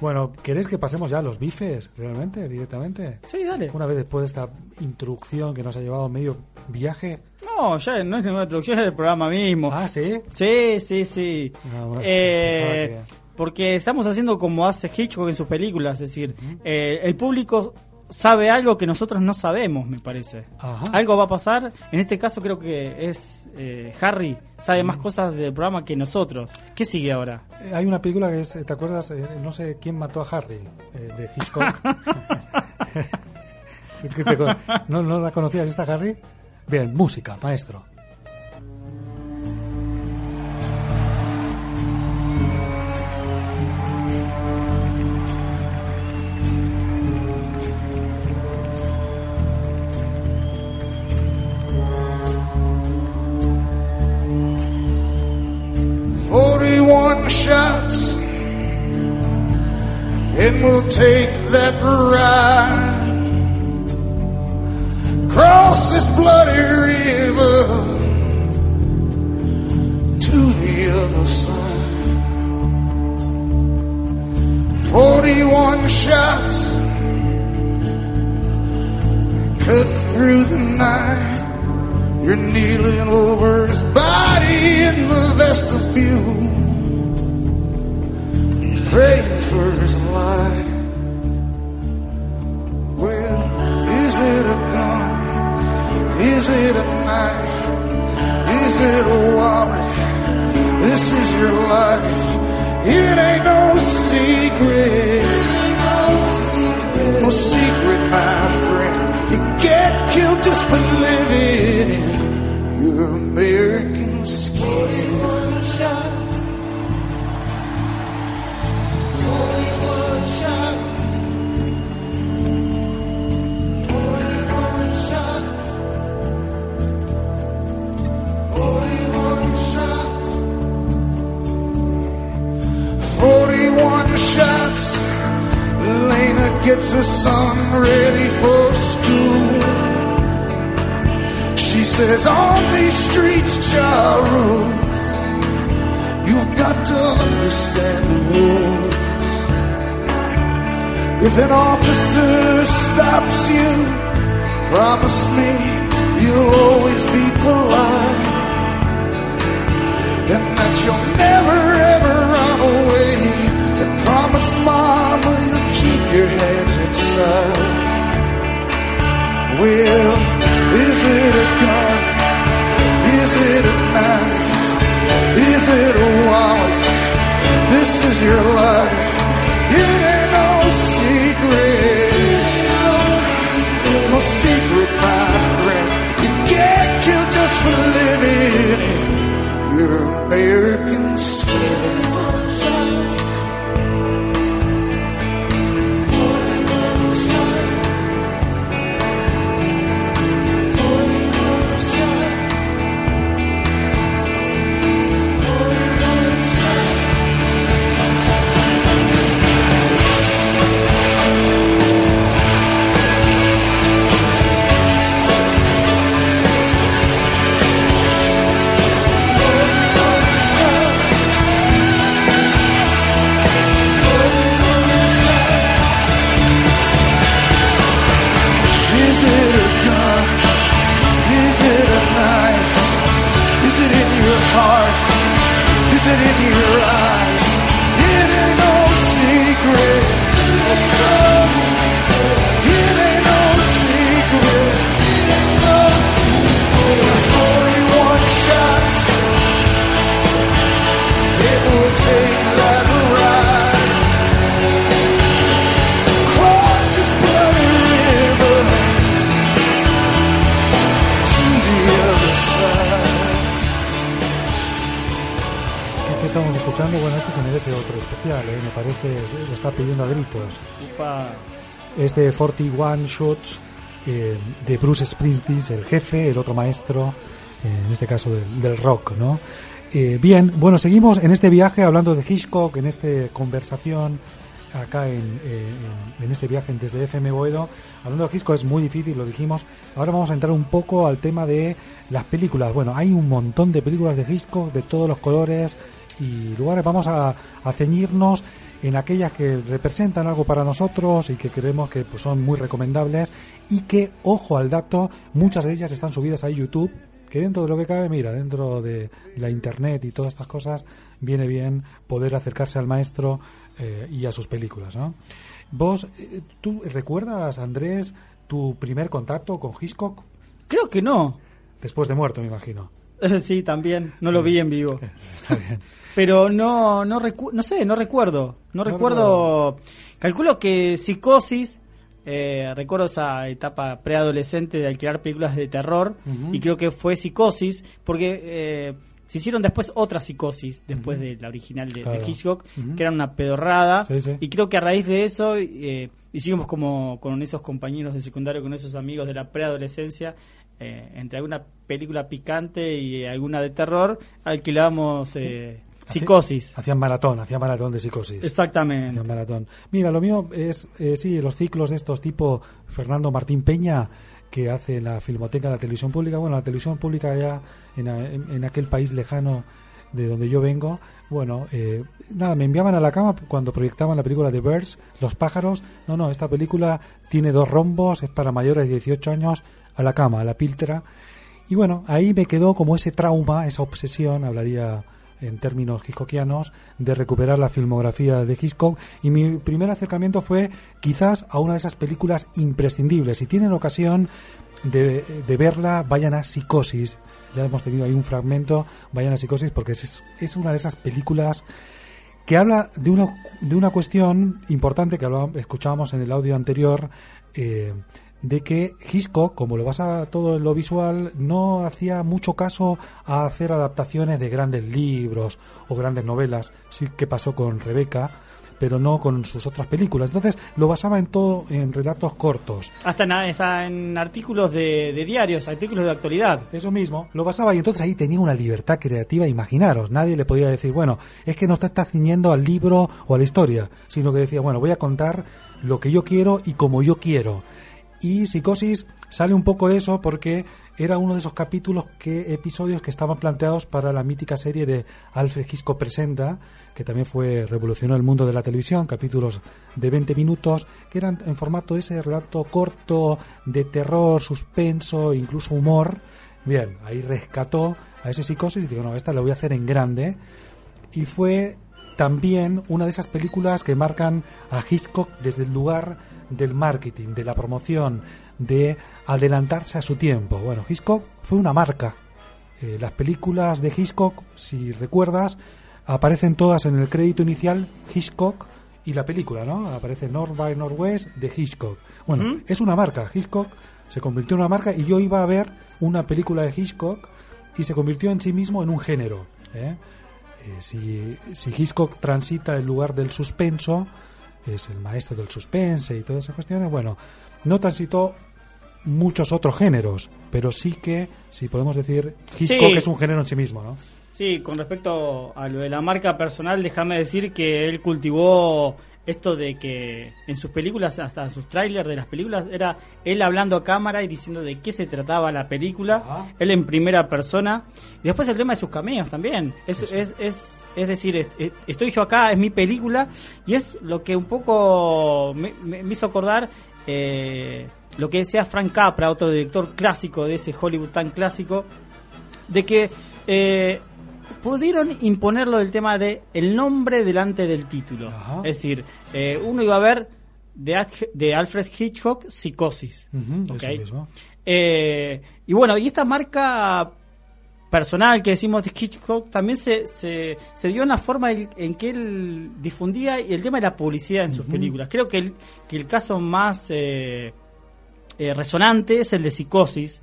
Bueno, ¿queréis que pasemos ya a los bifes, realmente, directamente? Sí, dale. Una vez después de esta introducción que nos ha llevado medio viaje. No, ya no es ninguna introducción, es del programa mismo. Ah, sí. Sí, sí, sí. Ah, bueno, Eh, que- Porque estamos haciendo como hace Hitchcock en sus películas, es decir, eh, el público sabe algo que nosotros no sabemos, me parece. Ajá. Algo va a pasar, en este caso creo que es eh, Harry, sabe más cosas del programa que nosotros. ¿Qué sigue ahora? Eh, Hay una película que es, ¿te acuerdas? Eh, no sé quién mató a Harry, eh, de Hitchcock. *laughs* *laughs* ¿Qué te con- ¿No, ¿No la conocías esta Harry? Bien, música, maestro. Forty-one shots, and we'll take that ride cross this bloody river to the other side. Forty-one shots cut through the night. You're kneeling over his body in the vestibule, praying for his life. Well, is it a gun? Is it a knife? Is it a wallet? This is your life. It ain't no secret. No secret, my friend. You get killed just for living in your American skin. Gets her son ready for school. She says, On these streets, Charles, you've got to understand the rules. If an officer stops you, promise me you'll always be polite. And that you'll never ever run away. And promise mama you'll keep your hands inside. Well, is it a gun? Is it a knife? Is it a wallet? This is your life. It ain't no secret. No secret, my friend. You get killed just for living in your American Is it escuchando? Bueno, este se merece otro especial, ¿eh? me parece, lo está pidiendo a gritos. Upa. Este 41 Shots eh, de Bruce Springsteen, el jefe, el otro maestro, eh, en este caso del, del rock, ¿no? Eh, bien, bueno, seguimos en este viaje hablando de Hitchcock, en esta conversación acá en, eh, en- en este viaje desde FM Boedo. Hablando de Hitchcock es muy difícil, lo dijimos. Ahora vamos a entrar un poco al tema de las películas. Bueno, hay un montón de películas de Hitchcock de todos los colores y lugares. Vamos a, a ceñirnos en aquellas que representan algo para nosotros y que creemos que pues, son muy recomendables y que, ojo al dato, muchas de ellas están subidas a YouTube que dentro de lo que cabe, mira, dentro de la internet y todas estas cosas, viene bien poder acercarse al maestro eh, y a sus películas, ¿no? Vos, eh, ¿tú recuerdas, Andrés, tu primer contacto con Hitchcock? Creo que no. Después de muerto, me imagino. *laughs* Sí, también. No lo vi en vivo. *laughs* Está bien. Pero no, no, recu- no sé, no recuerdo. No, No recuerdo. Calculo que Psicosis. eh, recuerdo esa etapa preadolescente de alquilar películas de terror. Y creo que fue Psicosis. Porque eh, se hicieron después otra Psicosis. Después de la original de. Hitchcock. Que era una pedorrada. Sí, sí. Y creo que a raíz de eso. Eh, hicimos como con esos compañeros de secundario, con esos amigos de la preadolescencia. eh, entre alguna película picante y alguna de terror, alquilábamos eh, Psicosis. Hacían maratón, hacían maratón de psicosis. Exactamente. Hacían maratón. Mira, lo mío es, eh, sí, los ciclos de estos tipo Fernando Martín Peña, que hace en la Filmoteca de la Televisión Pública. Bueno, la Televisión Pública ya en, en aquel país lejano de donde yo vengo. Bueno, eh, nada, me enviaban a la cama cuando proyectaban la película de Birds, Los pájaros. No, no, esta película tiene dos rombos, es para mayores de 18 años, a la cama, a la piltra. Y bueno, ahí me quedó como ese trauma, esa obsesión, hablaría en términos hitchcockianos, de recuperar la filmografía de Hitchcock. Y mi primer acercamiento fue quizás a una de esas películas imprescindibles. Si tienen ocasión de, verla, vayan a Psicosis. Ya hemos tenido ahí un fragmento, vayan a Psicosis porque es, es una de esas películas que habla de una, de una cuestión importante que hablábamos- escuchábamos en el audio anterior, eh, de que Hitchcock, como lo basa todo en lo visual, no hacía mucho caso a hacer adaptaciones de grandes libros o grandes novelas, sí que pasó con Rebeca, pero no con sus otras películas. Entonces lo basaba en todo en relatos cortos. Hasta en, hasta en artículos de, de diarios, artículos de actualidad. Eso mismo, lo basaba y entonces ahí tenía una libertad creativa, imaginaros, nadie le podía decir, bueno, es que no te estás ciñendo al libro o a la historia, sino que decía, bueno, voy a contar lo que yo quiero y como yo quiero. Y Psicosis sale un poco de eso porque era uno de esos capítulos que episodios que estaban planteados para la mítica serie de Alfred Hitchcock presenta, que también fue revolucionó el mundo de la televisión, capítulos de 20 minutos que eran en formato ese relato corto de terror, suspenso, incluso humor. Bien, ahí rescató a ese Psicosis y digo, no, esta la voy a hacer en grande. Y fue también una de esas películas que marcan a Hitchcock desde el lugar del marketing, de la promoción, de adelantarse a su tiempo. Bueno, Hitchcock fue una marca. Eh, las películas de Hitchcock, si recuerdas, aparecen todas en el crédito inicial Hitchcock y la película, ¿no? Aparece North by Northwest de Hitchcock. Bueno, es una marca. Hitchcock se convirtió en una marca y yo iba a ver una película de Hitchcock y se convirtió en sí mismo en un género. ¿eh? Eh, si, si Hitchcock transita el lugar del suspenso, es el maestro del suspense y todas esas cuestiones, bueno, no transitó muchos otros géneros, pero sí que, si podemos decir, Hitchcock Sí. es un género en sí mismo, ¿no? Sí, con respecto a lo de la marca personal, déjame decir que él cultivó esto de que en sus películas, hasta sus trailers de las películas, era él hablando a cámara y diciendo de qué se trataba la película, él en primera persona. Y después el tema de sus cameos también. Es, es, es, es decir, es- es- estoy yo acá, es mi película, y es lo que un poco me, me- me hizo acordar eh, lo que decía Frank Capra, otro director clásico de ese Hollywood tan clásico, de que eh, pudieron imponerlo del tema de el nombre delante del título. Ajá. Es decir, eh, uno iba a ver de, Ad- de Alfred Hitchcock, Psicosis. Ujú, ¿ok? eso mismo. Eh, y bueno, y esta marca personal que decimos de Hitchcock también se, se, se dio en la forma en, en que él difundía el tema de la publicidad en sus películas. Creo que el, que el caso más eh, eh, resonante es el de Psicosis,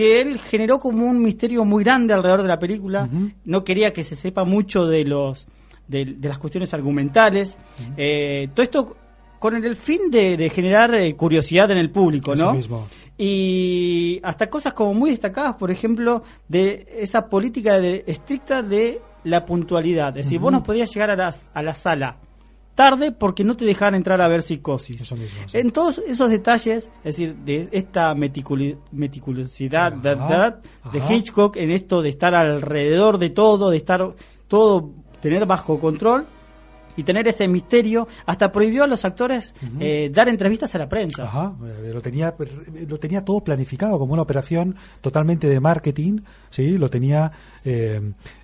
que él generó como un misterio muy grande alrededor de la película. No quería que se sepa mucho de los de, de las cuestiones argumentales. Eh, todo esto con el fin de, de generar eh, curiosidad en el público, Eso ¿no? mismo. Y hasta cosas como muy destacadas, por ejemplo, de esa política de, estricta de la puntualidad. Es decir, vos no podías llegar a, las, a la sala tarde porque no te dejaban entrar a ver psicosis. Eso mismo, sí. En todos esos detalles, es decir, de esta meticuli- meticulosidad Ajá, da- da- de. Hitchcock en esto de estar alrededor de todo, de estar todo, tener bajo control, y tener ese misterio, hasta prohibió a los actores eh, dar entrevistas a la prensa. Ajá, eh, lo tenía lo tenía todo planificado como una operación totalmente de marketing, sí, lo tenía eh,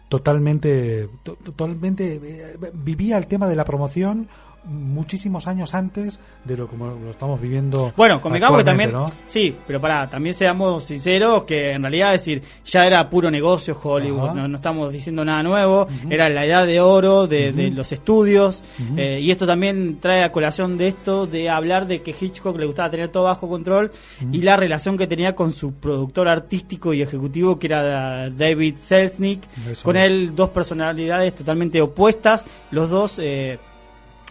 totalmente to- totalmente eh, vivía el tema de la promoción muchísimos años antes de lo como lo estamos viviendo. Bueno, convengamos que también, sí, pero pará, también seamos sinceros que en realidad decir, ya era puro negocio Hollywood, no, no estamos diciendo nada nuevo, era la edad de oro de, de los estudios, eh, y esto también trae a colación de esto, de hablar de que Hitchcock le gustaba tener todo bajo control y la relación que tenía con su productor artístico y ejecutivo que era David Selznick, Eso. con él dos personalidades totalmente opuestas, los dos... Eh,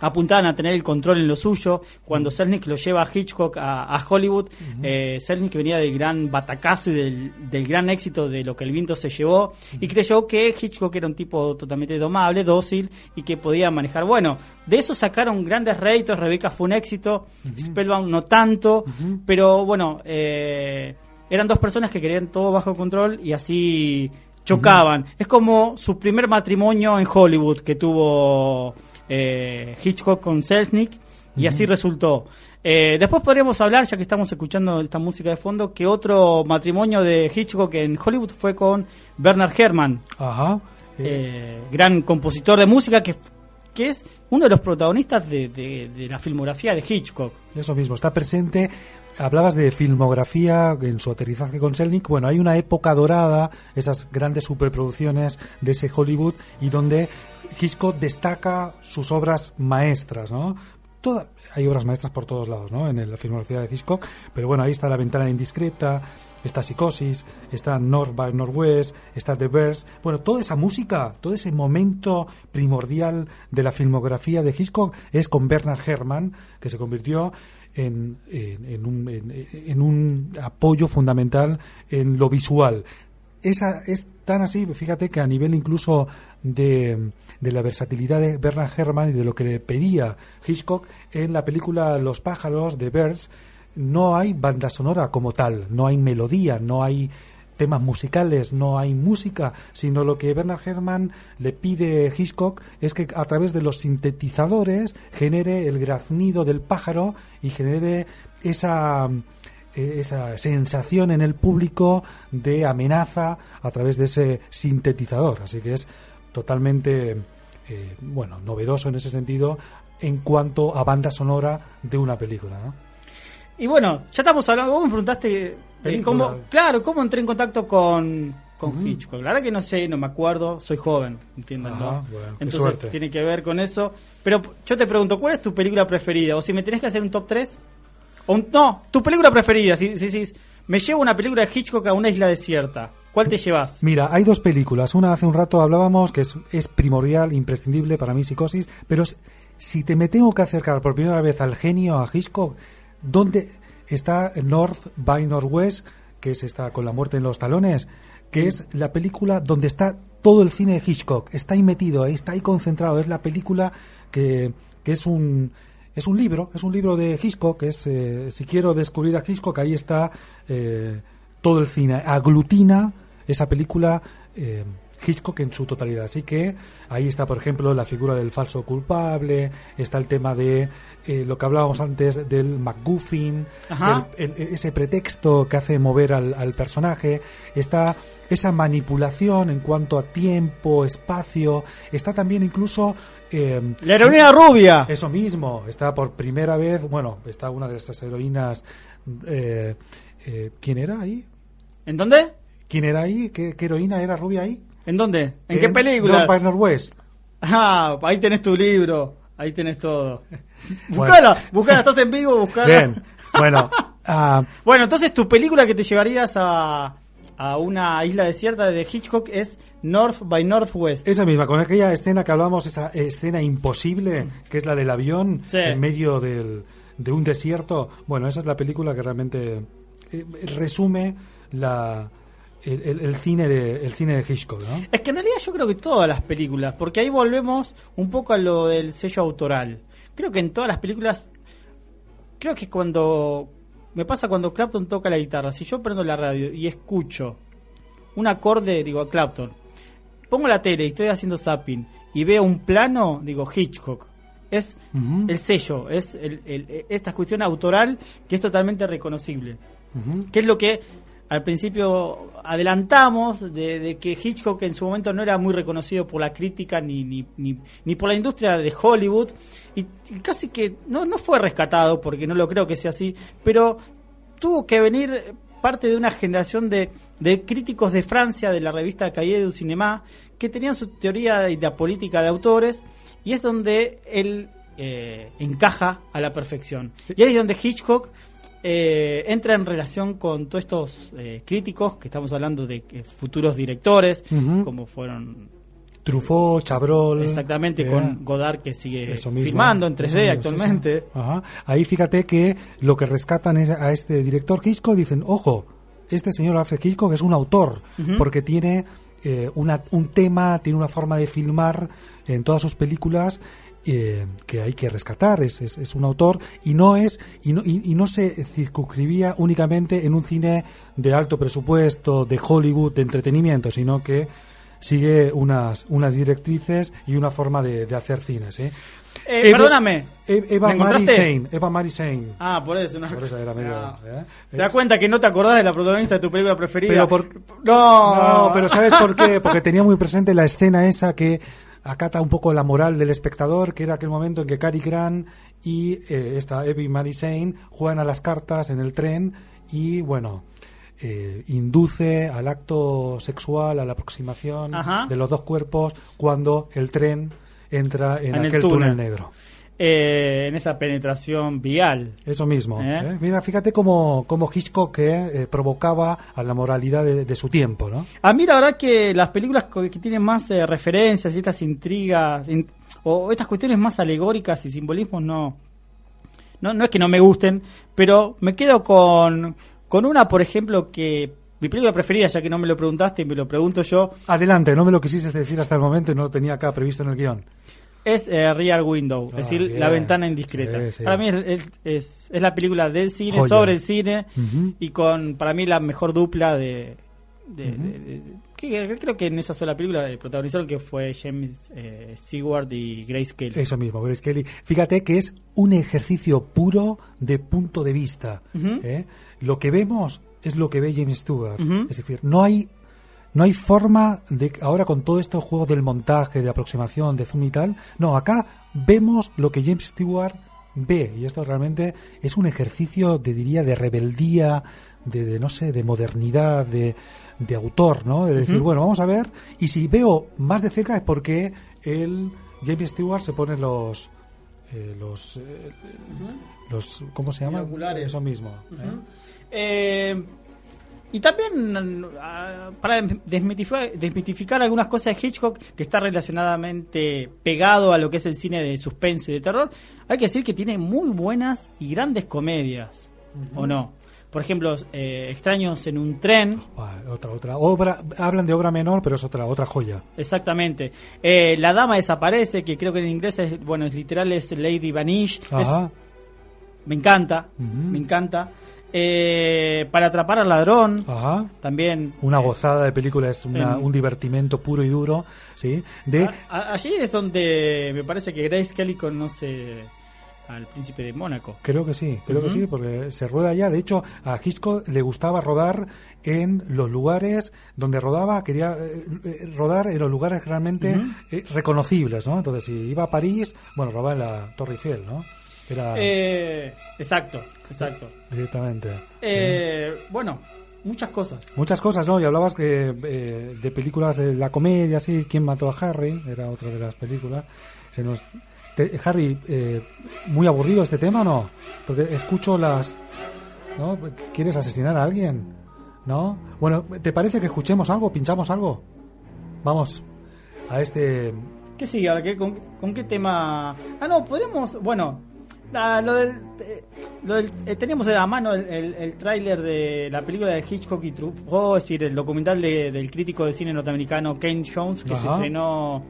apuntaban a tener el control en lo suyo. Cuando Selznick lo lleva a Hitchcock a, a Hollywood, eh, Selznick venía del gran batacazo y del, del gran éxito de lo que el viento se llevó y creyó que Hitchcock era un tipo totalmente domable, dócil y que podía manejar. Bueno, de eso sacaron grandes réditos. Rebecca fue un éxito, Spellbound no tanto, pero bueno, eh, eran dos personas que querían todo bajo control y así chocaban. Es como su primer matrimonio en Hollywood que tuvo eh, Hitchcock con Selznick y así resultó. Eh, después podríamos hablar, ya que estamos escuchando esta música de fondo, que otro matrimonio de Hitchcock en Hollywood fue con Bernard Herrmann, Ajá. Eh, eh, gran compositor de música que, que es uno de los protagonistas de, de- de la filmografía de Hitchcock. Eso mismo, está presente. Hablabas de filmografía en su aterrizaje con Selnick. Bueno, hay una época dorada, esas grandes superproducciones de ese Hollywood y donde Hitchcock destaca sus obras maestras, ¿no? Toda, hay obras maestras por todos lados, ¿no? En la filmografía de Hitchcock, pero bueno, ahí está La ventana indiscreta, está Psicosis, está North by Northwest, está The Birds. Bueno, toda esa música, todo ese momento primordial de la filmografía de Hitchcock es con Bernard Herrmann, que se convirtió en, en- un, en un apoyo fundamental en lo visual. Esa es tan así, fíjate que a nivel incluso de, de la versatilidad de Bernard Herrmann y de lo que le pedía Hitchcock en la película Los pájaros de Birds, no hay banda sonora como tal, no hay melodía, no hay temas musicales, no hay música, sino lo que Bernard Herrmann le pide Hitchcock es que a través de los sintetizadores genere el graznido del pájaro y genere esa eh, esa sensación en el público de amenaza a través de ese sintetizador. Así que es totalmente, eh, bueno, novedoso en ese sentido en cuanto a banda sonora de una película. Y bueno, ya estamos hablando, vos me preguntaste eh, cómo, claro, cómo entré en contacto con, con Hitchcock. La verdad que no sé, no me acuerdo, soy joven, entiendan, Ajá, ¿no? bueno, Entonces suerte. tiene que ver con eso. Pero yo te pregunto, ¿cuál es tu película preferida? O si me tenés que hacer un top 3. O un- no, tu película preferida. Si, si, si me llevo una película de Hitchcock a una isla desierta, ¿cuál te llevas? Mira, hay dos películas. Una hace un rato hablábamos que es, es primordial, imprescindible para mí, Psicosis, pero si te me tengo que acercar por primera vez al genio, a Hitchcock, ¿dónde está North by Northwest, que es esta con la muerte en los talones, que es la película donde está todo el cine de Hitchcock, está ahí metido, ahí está ahí concentrado, es la película que, que es un es un libro, es un libro de Hitchcock, que es eh, si quiero descubrir a Hitchcock, ahí está eh, todo el cine, aglutina esa película eh, Hitchcock en su totalidad. Así que ahí está, por ejemplo, la figura del falso culpable, está el tema de eh, lo que hablábamos antes del MacGuffin, el- el- ese pretexto que hace mover al, al personaje, está esa manipulación en cuanto a tiempo, espacio, está también incluso... eh, La heroína rubia. eso mismo, está por primera vez, bueno, está una de estas heroínas. eh, eh, ¿Quién era ahí? ¿En dónde? ¿Quién era ahí? ¿Qué, qué heroína era rubia ahí? ¿En dónde? ¿En, qué película? North by Northwest. Ah, ahí tenés tu libro, ahí tenés todo. Bueno. Buscala, buscala, estás en vivo, buscala. Bien, bueno, *laughs* ah, Bueno, entonces tu película que te llevarías a, a una isla desierta de Hitchcock es North by Northwest. esa misma, con aquella escena que hablamos, esa escena imposible, que es la del avión Sí. en medio del, de un desierto. Bueno, esa es la película que realmente eh, resume la, el, el- el cine de, el cine de Hitchcock, ¿no? Es que en realidad yo creo que todas las películas, porque ahí volvemos un poco a lo del sello autoral. Creo que en todas las películas, creo que cuando, me pasa cuando Clapton toca la guitarra, si yo prendo la radio y escucho un acorde, digo a Clapton, pongo la tele y estoy haciendo zapping y veo un plano, digo Hitchcock. Es el sello, es el- el- esta cuestión autoral que es totalmente reconocible. Ujú. Que es lo que al principio adelantamos de, de que Hitchcock en su momento no era muy reconocido por la crítica ni, ni, ni, ni por la industria de Hollywood y, y casi que no, no fue rescatado porque no lo creo que sea así, pero tuvo que venir parte de una generación de, de críticos de Francia de la revista Cahiers du Cinéma que tenían su teoría y la política de autores y es donde él eh, encaja a la perfección. Y ahí es donde Hitchcock eh, entra en relación con todos estos eh, críticos que estamos hablando de eh, futuros directores, como fueron Truffaut, Chabrol. exactamente eh, con Godard que sigue Eso mismo. filmando en Eso 3D mismo, sí, actualmente. Ajá. Ahí fíjate que lo que rescatan es a este director Hitchcock dicen, ojo, este señor Alfred Hitchcock es un autor, porque tiene eh, una, un tema, tiene una forma de filmar en todas sus películas eh, que hay que rescatar, es, es, es un autor y no es y no, y, y no se circunscribía únicamente en un cine de alto presupuesto, de Hollywood, de entretenimiento, sino que sigue unas, unas directrices y una forma de, de hacer cines. ¿eh? Eh, Eva- perdóname. E- Eva ¿Me Mary? Sain, Eva Mary Sain. Ah, por eso. No. Por eso era medio, Ah. ¿eh? ¿Te das cuenta que no te acordás de la protagonista de tu película preferida? Pero por- No, No, pero ¿sabes por qué? Porque tenía muy presente la escena esa que acata un poco la moral del espectador, que era aquel momento en que Cary Grant y eh, esta Evie Madison juegan a las cartas en el tren y, bueno, eh, induce al acto sexual, a la aproximación Ajá. de los dos cuerpos cuando el tren entra en, En el aquel túnel. túnel negro. Eh, en esa penetración vial. Eso mismo. ¿Eh? ¿eh? Mira, fíjate cómo, cómo Hitchcock provocaba a la moralidad de, de su tiempo, ¿no? A mí la verdad que las películas que tienen más eh, referencias y estas intrigas in- o estas cuestiones más alegóricas y simbolismos no, no no es que no me gusten, pero me quedo con, con una, por ejemplo, que mi película preferida, ya que no me lo preguntaste y me lo pregunto yo, Adelante, no me lo quisiste decir hasta el momento y no lo tenía acá previsto en el guion. Es eh, Rear Window, Ah, es decir, bien. La ventana indiscreta. Sí, sí. Para mí es, es- es- es la película del cine, Joya. sobre el cine, y con, para mí, la mejor dupla de... de- de- de- que creo que en esa sola película protagonizaron que fue James eh, Stewart y Grace Kelly. Eso mismo, Grace Kelly. Fíjate que es un ejercicio puro de punto de vista. ¿eh? Lo que vemos es lo que ve James Stewart. Es decir, no hay no hay forma de ahora con todo este juego del montaje, de aproximación, de zoom y tal. No, acá vemos lo que James Stewart ve y esto realmente es un ejercicio, de diría, de rebeldía, de, de, no sé, de modernidad, de, de autor, ¿no? De decir, bueno, vamos a ver y si veo más de cerca es porque el James Stewart se pone los eh, los eh, los ¿cómo se llama? Binoculares. Eso mismo. ¿eh? Eh, y también ah, para desmitificar, desmitificar algunas cosas de Hitchcock que está relacionadamente pegado a lo que es el cine de suspenso y de terror, hay que decir que tiene muy buenas y grandes comedias, ¿o no? Por ejemplo, eh, Extraños en un tren, otra otra obra hablan de obra menor pero es otra otra joya exactamente. Eh, La dama desaparece, que creo que en inglés es, bueno, es literal es Lady Vanish. Es- me encanta, me encanta. Eh, para atrapar al ladrón, Ajá. también Una gozada de película, es una- un divertimento puro y duro, ¿sí? De, A- a- allí es donde me parece que Grace Kelly conoce al príncipe de Mónaco. creo que sí, creo que sí, porque se rueda allá. De hecho, a Hitchcock le gustaba rodar en los lugares donde rodaba, quería eh, eh, rodar en los lugares realmente eh, reconocibles, ¿no? Entonces, si iba a París, bueno, rodaba en la Torre Eiffel, ¿no? Era Eh, exacto, exacto. directamente. sí. Eh, Bueno, muchas cosas. Muchas cosas, ¿no? Y hablabas que eh, de películas de la comedia, sí, ¿Quién mató a Harry? Era otra de las películas. Se nos... Te- Harry, eh, ¿muy aburrido este tema no? Porque escucho las... ¿No? ¿Quieres asesinar a alguien? ¿No? Bueno, ¿te parece que escuchemos algo? ¿Pinchamos algo? Vamos a este... ¿Qué sigue ahora? ¿Qué- con, con qué tema? Ah, no, podemos. Bueno, ah, lo del. eh, lo del- eh, teníamos a mano el, el, el tráiler de la película de Hitchcock y Truffaut, es decir, el documental de- del crítico de cine norteamericano Kane Jones, que se estrenó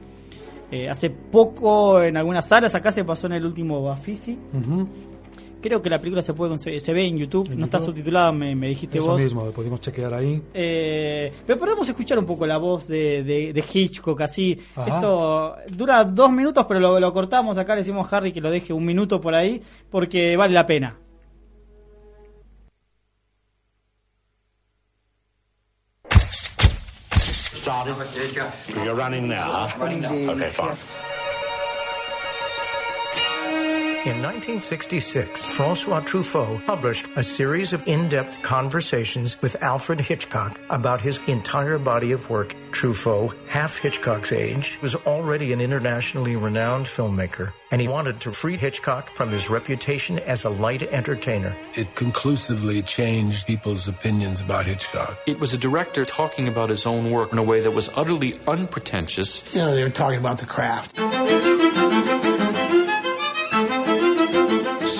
eh, hace poco en algunas salas. Acá se pasó en el último Bafisi. Creo que la película se puede conseguir- se ve en YouTube, En no está subtitulada, me, me dijiste Eso vos. mismo, lo podemos chequear ahí. Eh, pero podemos escuchar un poco la voz de, de- de Hitchcock así. Ajá. Esto dura dos minutos, pero lo, lo cortamos. Acá le decimos a Harry que lo deje un minuto por ahí porque vale la pena. You're running now, huh? Okay, fine. In 1966, Francois Truffaut published a series of in-depth conversations with Alfred Hitchcock about his entire body of work. Truffaut, half Hitchcock's age, was already an internationally renowned filmmaker, and he wanted to free Hitchcock from his reputation as a light entertainer. It conclusively changed people's opinions about Hitchcock. It was a director talking about his own work in a way that was utterly unpretentious. You know, they were talking about the craft.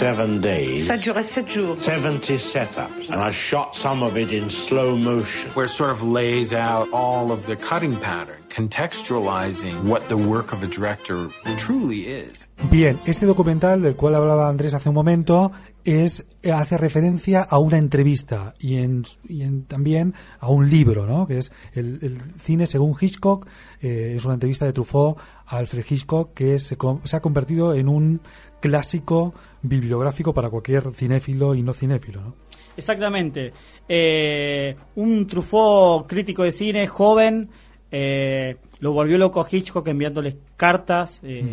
Seven days, Ça durait sept jours. 70 setups, and I shot some of it in slow motion. where it sort of lays out all of the cutting pattern, contextualizing what the work of a director truly is. Bien, este documental del cual hablaba Andrés hace un momento es hace referencia a una entrevista y, en, y en- también a un libro, ¿no? Que es el, el cine según Hitchcock. eh, es una entrevista de Truffaut a Alfred Hitchcock que se, se ha convertido en un clásico bibliográfico para cualquier cinéfilo y no cinéfilo, ¿no? Exactamente. Eh, un Truffaut crítico de cine, joven, eh, lo volvió loco a Hitchcock enviándole cartas, eh,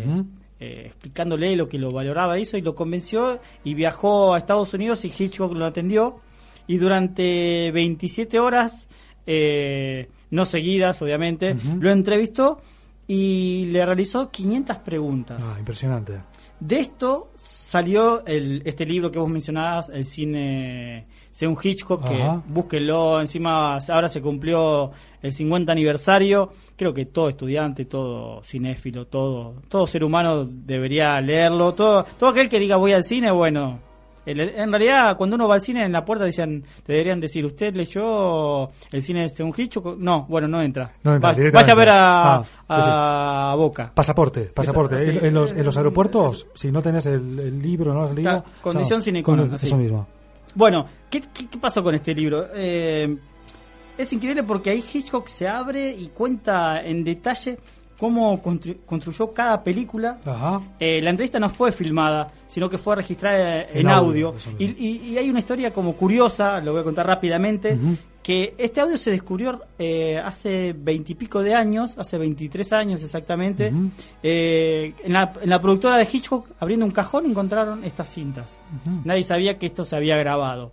eh, explicándole lo que lo valoraba eso y lo convenció y viajó a Estados Unidos y Hitchcock lo atendió. Y durante 27 horas, eh, no seguidas obviamente, lo entrevistó y le realizó 500 preguntas. Ah, impresionante. De esto salió el, este libro que vos mencionabas, el cine según Hitchcock, que Ajá. búsquenlo, encima ahora se cumplió el 50 aniversario, creo que todo estudiante, todo cinéfilo, todo, todo ser humano debería leerlo, todo, todo aquel que diga voy al cine, bueno, en realidad cuando uno va al cine en la puerta dicen, te deberían decir, ¿usted leyó el cine según Hitchcock? No, bueno, no entra. No entra, Va- directamente. vaya a ver a, Ah, sí, sí. a Boca. Pasaporte, pasaporte. Esa- En, los, en los aeropuertos, si no tenés el, el libro, ¿no? Libro, Claro, condición Con- así. Eso mismo. Bueno, ¿qué, qué, qué pasó con este libro? Eh, es increíble porque ahí Hitchcock se abre y cuenta en detalle cómo constru- construyó cada película. Ajá. Eh, la entrevista no fue filmada, sino que fue registrada en, En audio. Y, y- y hay una historia como curiosa, lo voy a contar rápidamente, que este audio se descubrió eh, hace veintipico de años, hace 23 años exactamente. Eh, en, la, en la productora de Hitchcock, abriendo un cajón, encontraron estas cintas. Nadie sabía que esto se había grabado.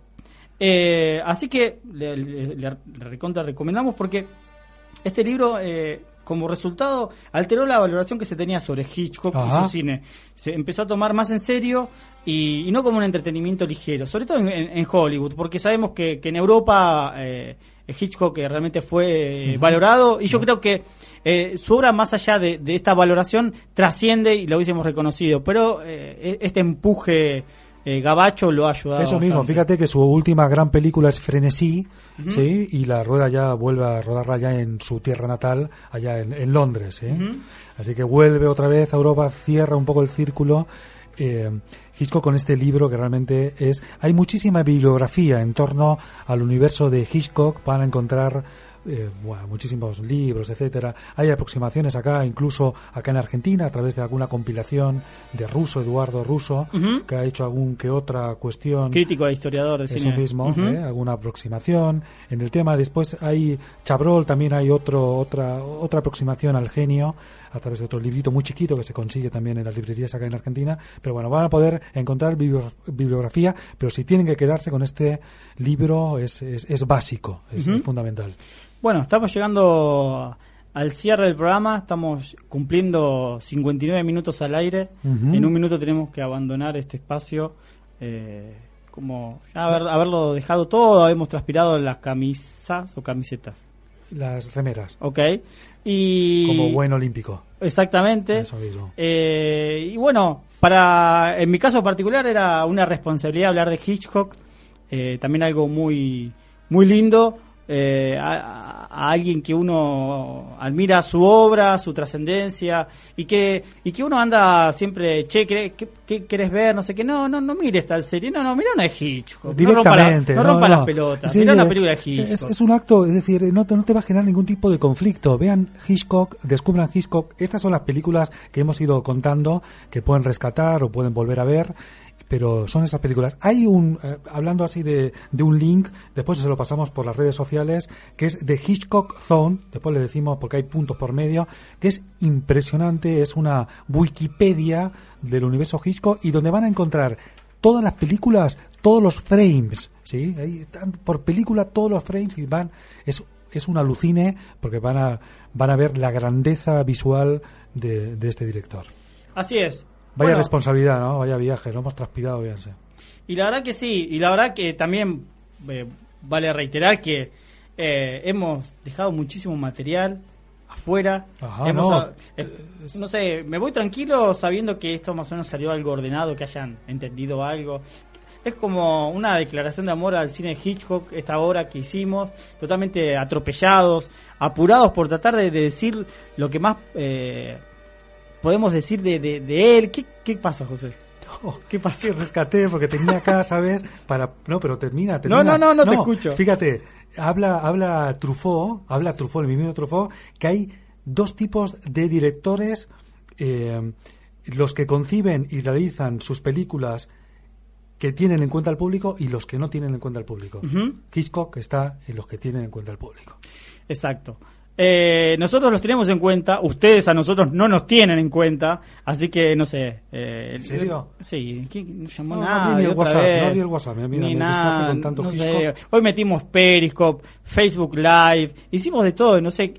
Eh, así que le, le- le- le recontra recomendamos porque este libro, eh, como resultado, alteró la valoración que se tenía sobre Hitchcock y Ajá. su cine. Se empezó a tomar más en serio y, y no como un entretenimiento ligero, sobre todo en, en- Hollywood, porque sabemos que, que en Europa eh, Hitchcock eh, realmente fue eh, valorado y yo creo que eh, su obra, más allá de, de esta valoración, trasciende y lo hubiésemos reconocido, pero eh, este empuje eh, gabacho lo ha ayudado. Eso mismo, bastante. fíjate que su última gran película es Frenesí. ¿sí? Y la rueda ya vuelve a rodarla ya en su tierra natal, allá en, en Londres. Ujú. Así que vuelve otra vez a Europa, cierra un poco el círculo. Eh, Hitchcock con este libro que realmente es... Hay muchísima bibliografía en torno al universo de Hitchcock, van a encontrar eh, bueno, muchísimos libros, etcétera. Hay aproximaciones acá, incluso acá en Argentina, a través de alguna compilación de Russo, Eduardo Russo, que ha hecho algún que otra cuestión Crítico e historiador de cine. mismo. ¿eh? alguna aproximación en el tema. Después hay Chabrol, también hay otro, otra, otra aproximación al genio a través de otro librito muy chiquito que se consigue también en las librerías acá en Argentina. Pero bueno, van a poder encontrar bibli- bibliografía, pero si tienen que quedarse con este libro es, es, es básico, es, fundamental. Bueno, estamos llegando al cierre del programa, estamos cumpliendo 59 minutos al aire. En un minuto tenemos que abandonar este espacio. eh, como ya haber- haberlo dejado todo, hemos transpirado las camisas o camisetas. Las remeras, Ok. Y. como buen olímpico. Exactamente. Eso mismo. Eh, y bueno, para en mi caso particular era una responsabilidad hablar de Hitchcock, eh, también algo muy muy lindo, eh, a, a alguien que uno admira su obra, su trascendencia y que y que uno anda siempre, che, ¿qué, qué, qué querés ver? No sé qué, no, no, no mires tal serie, no, no, mira una de Hitchcock, no rompa, la- Directamente. no rompa las pelotas, Sí, mira una eh, película de Hitchcock. Es, es un acto, es decir, no te, no te va a generar ningún tipo de conflicto. Vean Hitchcock, descubran Hitchcock. Estas son las películas que hemos ido contando que pueden rescatar o pueden volver a ver. Pero son esas películas. Hay un, eh, hablando así de, de un link, después se lo pasamos por las redes sociales, que es de Hitchcock Zone, después le decimos porque hay puntos por medio, que es impresionante, es una Wikipedia del universo Hitchcock y donde van a encontrar todas las películas, todos los frames, ¿sí? Ahí están por película todos los frames y van, es, es un alucine porque van a, van a ver la grandeza visual de, de este director. Así es. Vaya Bueno, responsabilidad, ¿no? Vaya viaje, lo hemos transpirado, véanse. Y la verdad que sí, y la verdad que también eh, vale reiterar que eh, hemos dejado muchísimo material afuera. Ajá, Hemos, no. eh, no sé, me voy tranquilo sabiendo que esto más o menos salió algo ordenado, que hayan entendido algo. Es como una declaración de amor al cine de Hitchcock, esta obra que hicimos, totalmente atropellados, apurados por tratar de, de decir lo que más podemos decir de, de, de él. ¿Qué, ¿Qué pasa, José? ¿Qué pasó? rescaté porque tenía acá, *laughs* ¿sabes? Para no, pero termina, No, termina. no, no, no te escucho. Fíjate, habla habla Truffaut, habla Truffaut, el mismo Truffaut, que hay dos tipos de directores eh, los que conciben y realizan sus películas que tienen en cuenta al público y los que no tienen en cuenta al público. Ujú. Hitchcock está en los que tienen en cuenta al público. Exacto. Eh, nosotros los tenemos en cuenta, ustedes a nosotros no nos tienen en cuenta, así que no sé. Eh, ¿En serio? Sí, ¿quién no llamó No, no nada? abrí ni el WhatsApp, vez. no abrí el WhatsApp, mira, Ni me nada, con tanto no sé. Hoy metimos Periscope, Facebook Live, hicimos de todo, no sé.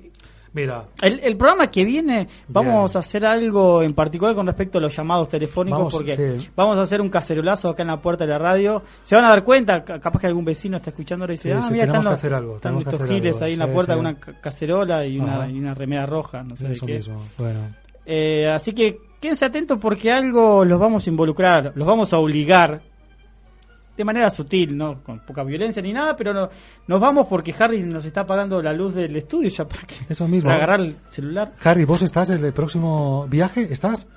Mira, El, el programa que viene, vamos a hacer algo en particular con respecto a los llamados telefónicos, Vamos, porque sí. vamos a hacer un cacerolazo acá en la puerta de la radio. Se van a dar cuenta, ca- capaz que algún vecino está escuchando ahora y dice, Sí, ah, sí, mira, están, los, hacer algo, están estos giles algo, ahí en la puerta con una ca- cacerola y una, y una remera roja, no sé de qué. mismo. Bueno. Eh, así que quédense atentos porque algo los vamos a involucrar, los vamos a obligar de manera sutil, no con poca violencia ni nada, pero no, nos vamos porque Harry nos está apagando la luz del estudio ya para que Eso mismo. para agarrar el celular. Harry, ¿vos estás en el próximo viaje? ¿Estás?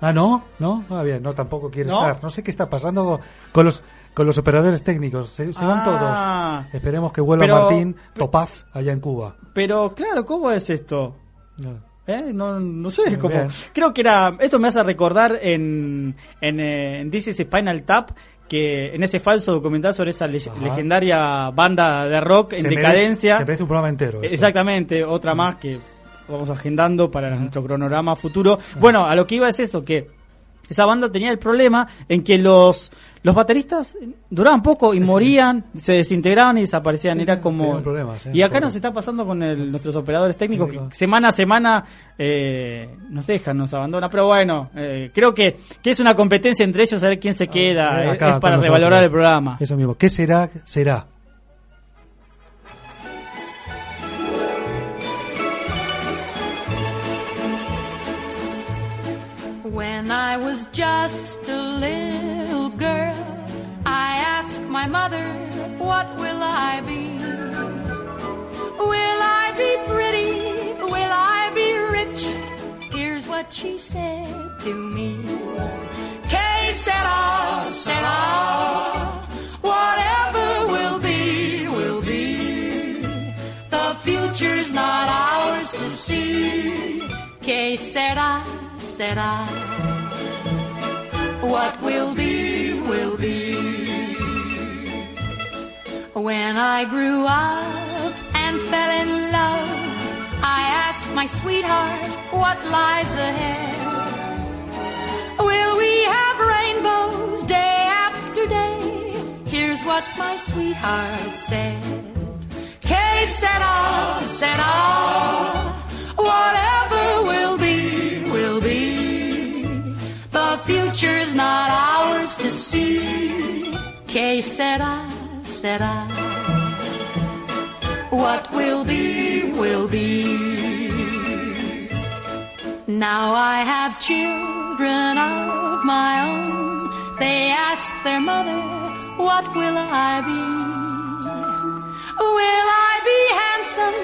Ah, no, no, ah, bien, no, tampoco quieres ¿No? estar. No sé qué está pasando con los con los operadores técnicos. Se, se van Ah. todos. Esperemos que vuelva Pero- Martín Topaz allá en Cuba. Pero claro, ¿cómo es esto? No. ¿Eh? No, no sé cómo. Creo que era. Esto me hace recordar en, en, eh, en This is Spinal Tap. Que en ese falso documental sobre esa le- Ajá. legendaria banda de rock en Se merece- decadencia. se merece un programa entero. esto. Exactamente, otra más que vamos agendando para nuestro cronograma futuro. Bueno, a lo que iba es eso, que esa banda tenía el problema en que los, los bateristas duraban poco y morían, se desintegraban y desaparecían. Era como... y acá nos está pasando con el- nuestros operadores técnicos que semana a semana eh, nos dejan, nos abandonan. Pero bueno, eh, creo que, que es una competencia entre ellos a ver quién se queda. Eh, es- para revalorar el programa. Eso mismo. ¿Qué será? Será. Was just a little girl, I asked my mother, What will I be? Will I be pretty? Will I be rich? Here's what she said to me. Que sera, sera. Whatever will be, will be. The future's not ours to see. Que sera, sera. What will be, will be. When I grew up and fell in love, I asked my sweetheart what lies ahead. Will we have rainbows day after day? Here's what my sweetheart said. Que sera, sera. Whatever will be, will be. Future's not ours to see. Que sera, sera. What will be, will be. Now I have children of my own. They ask their mother, What will I be? Will I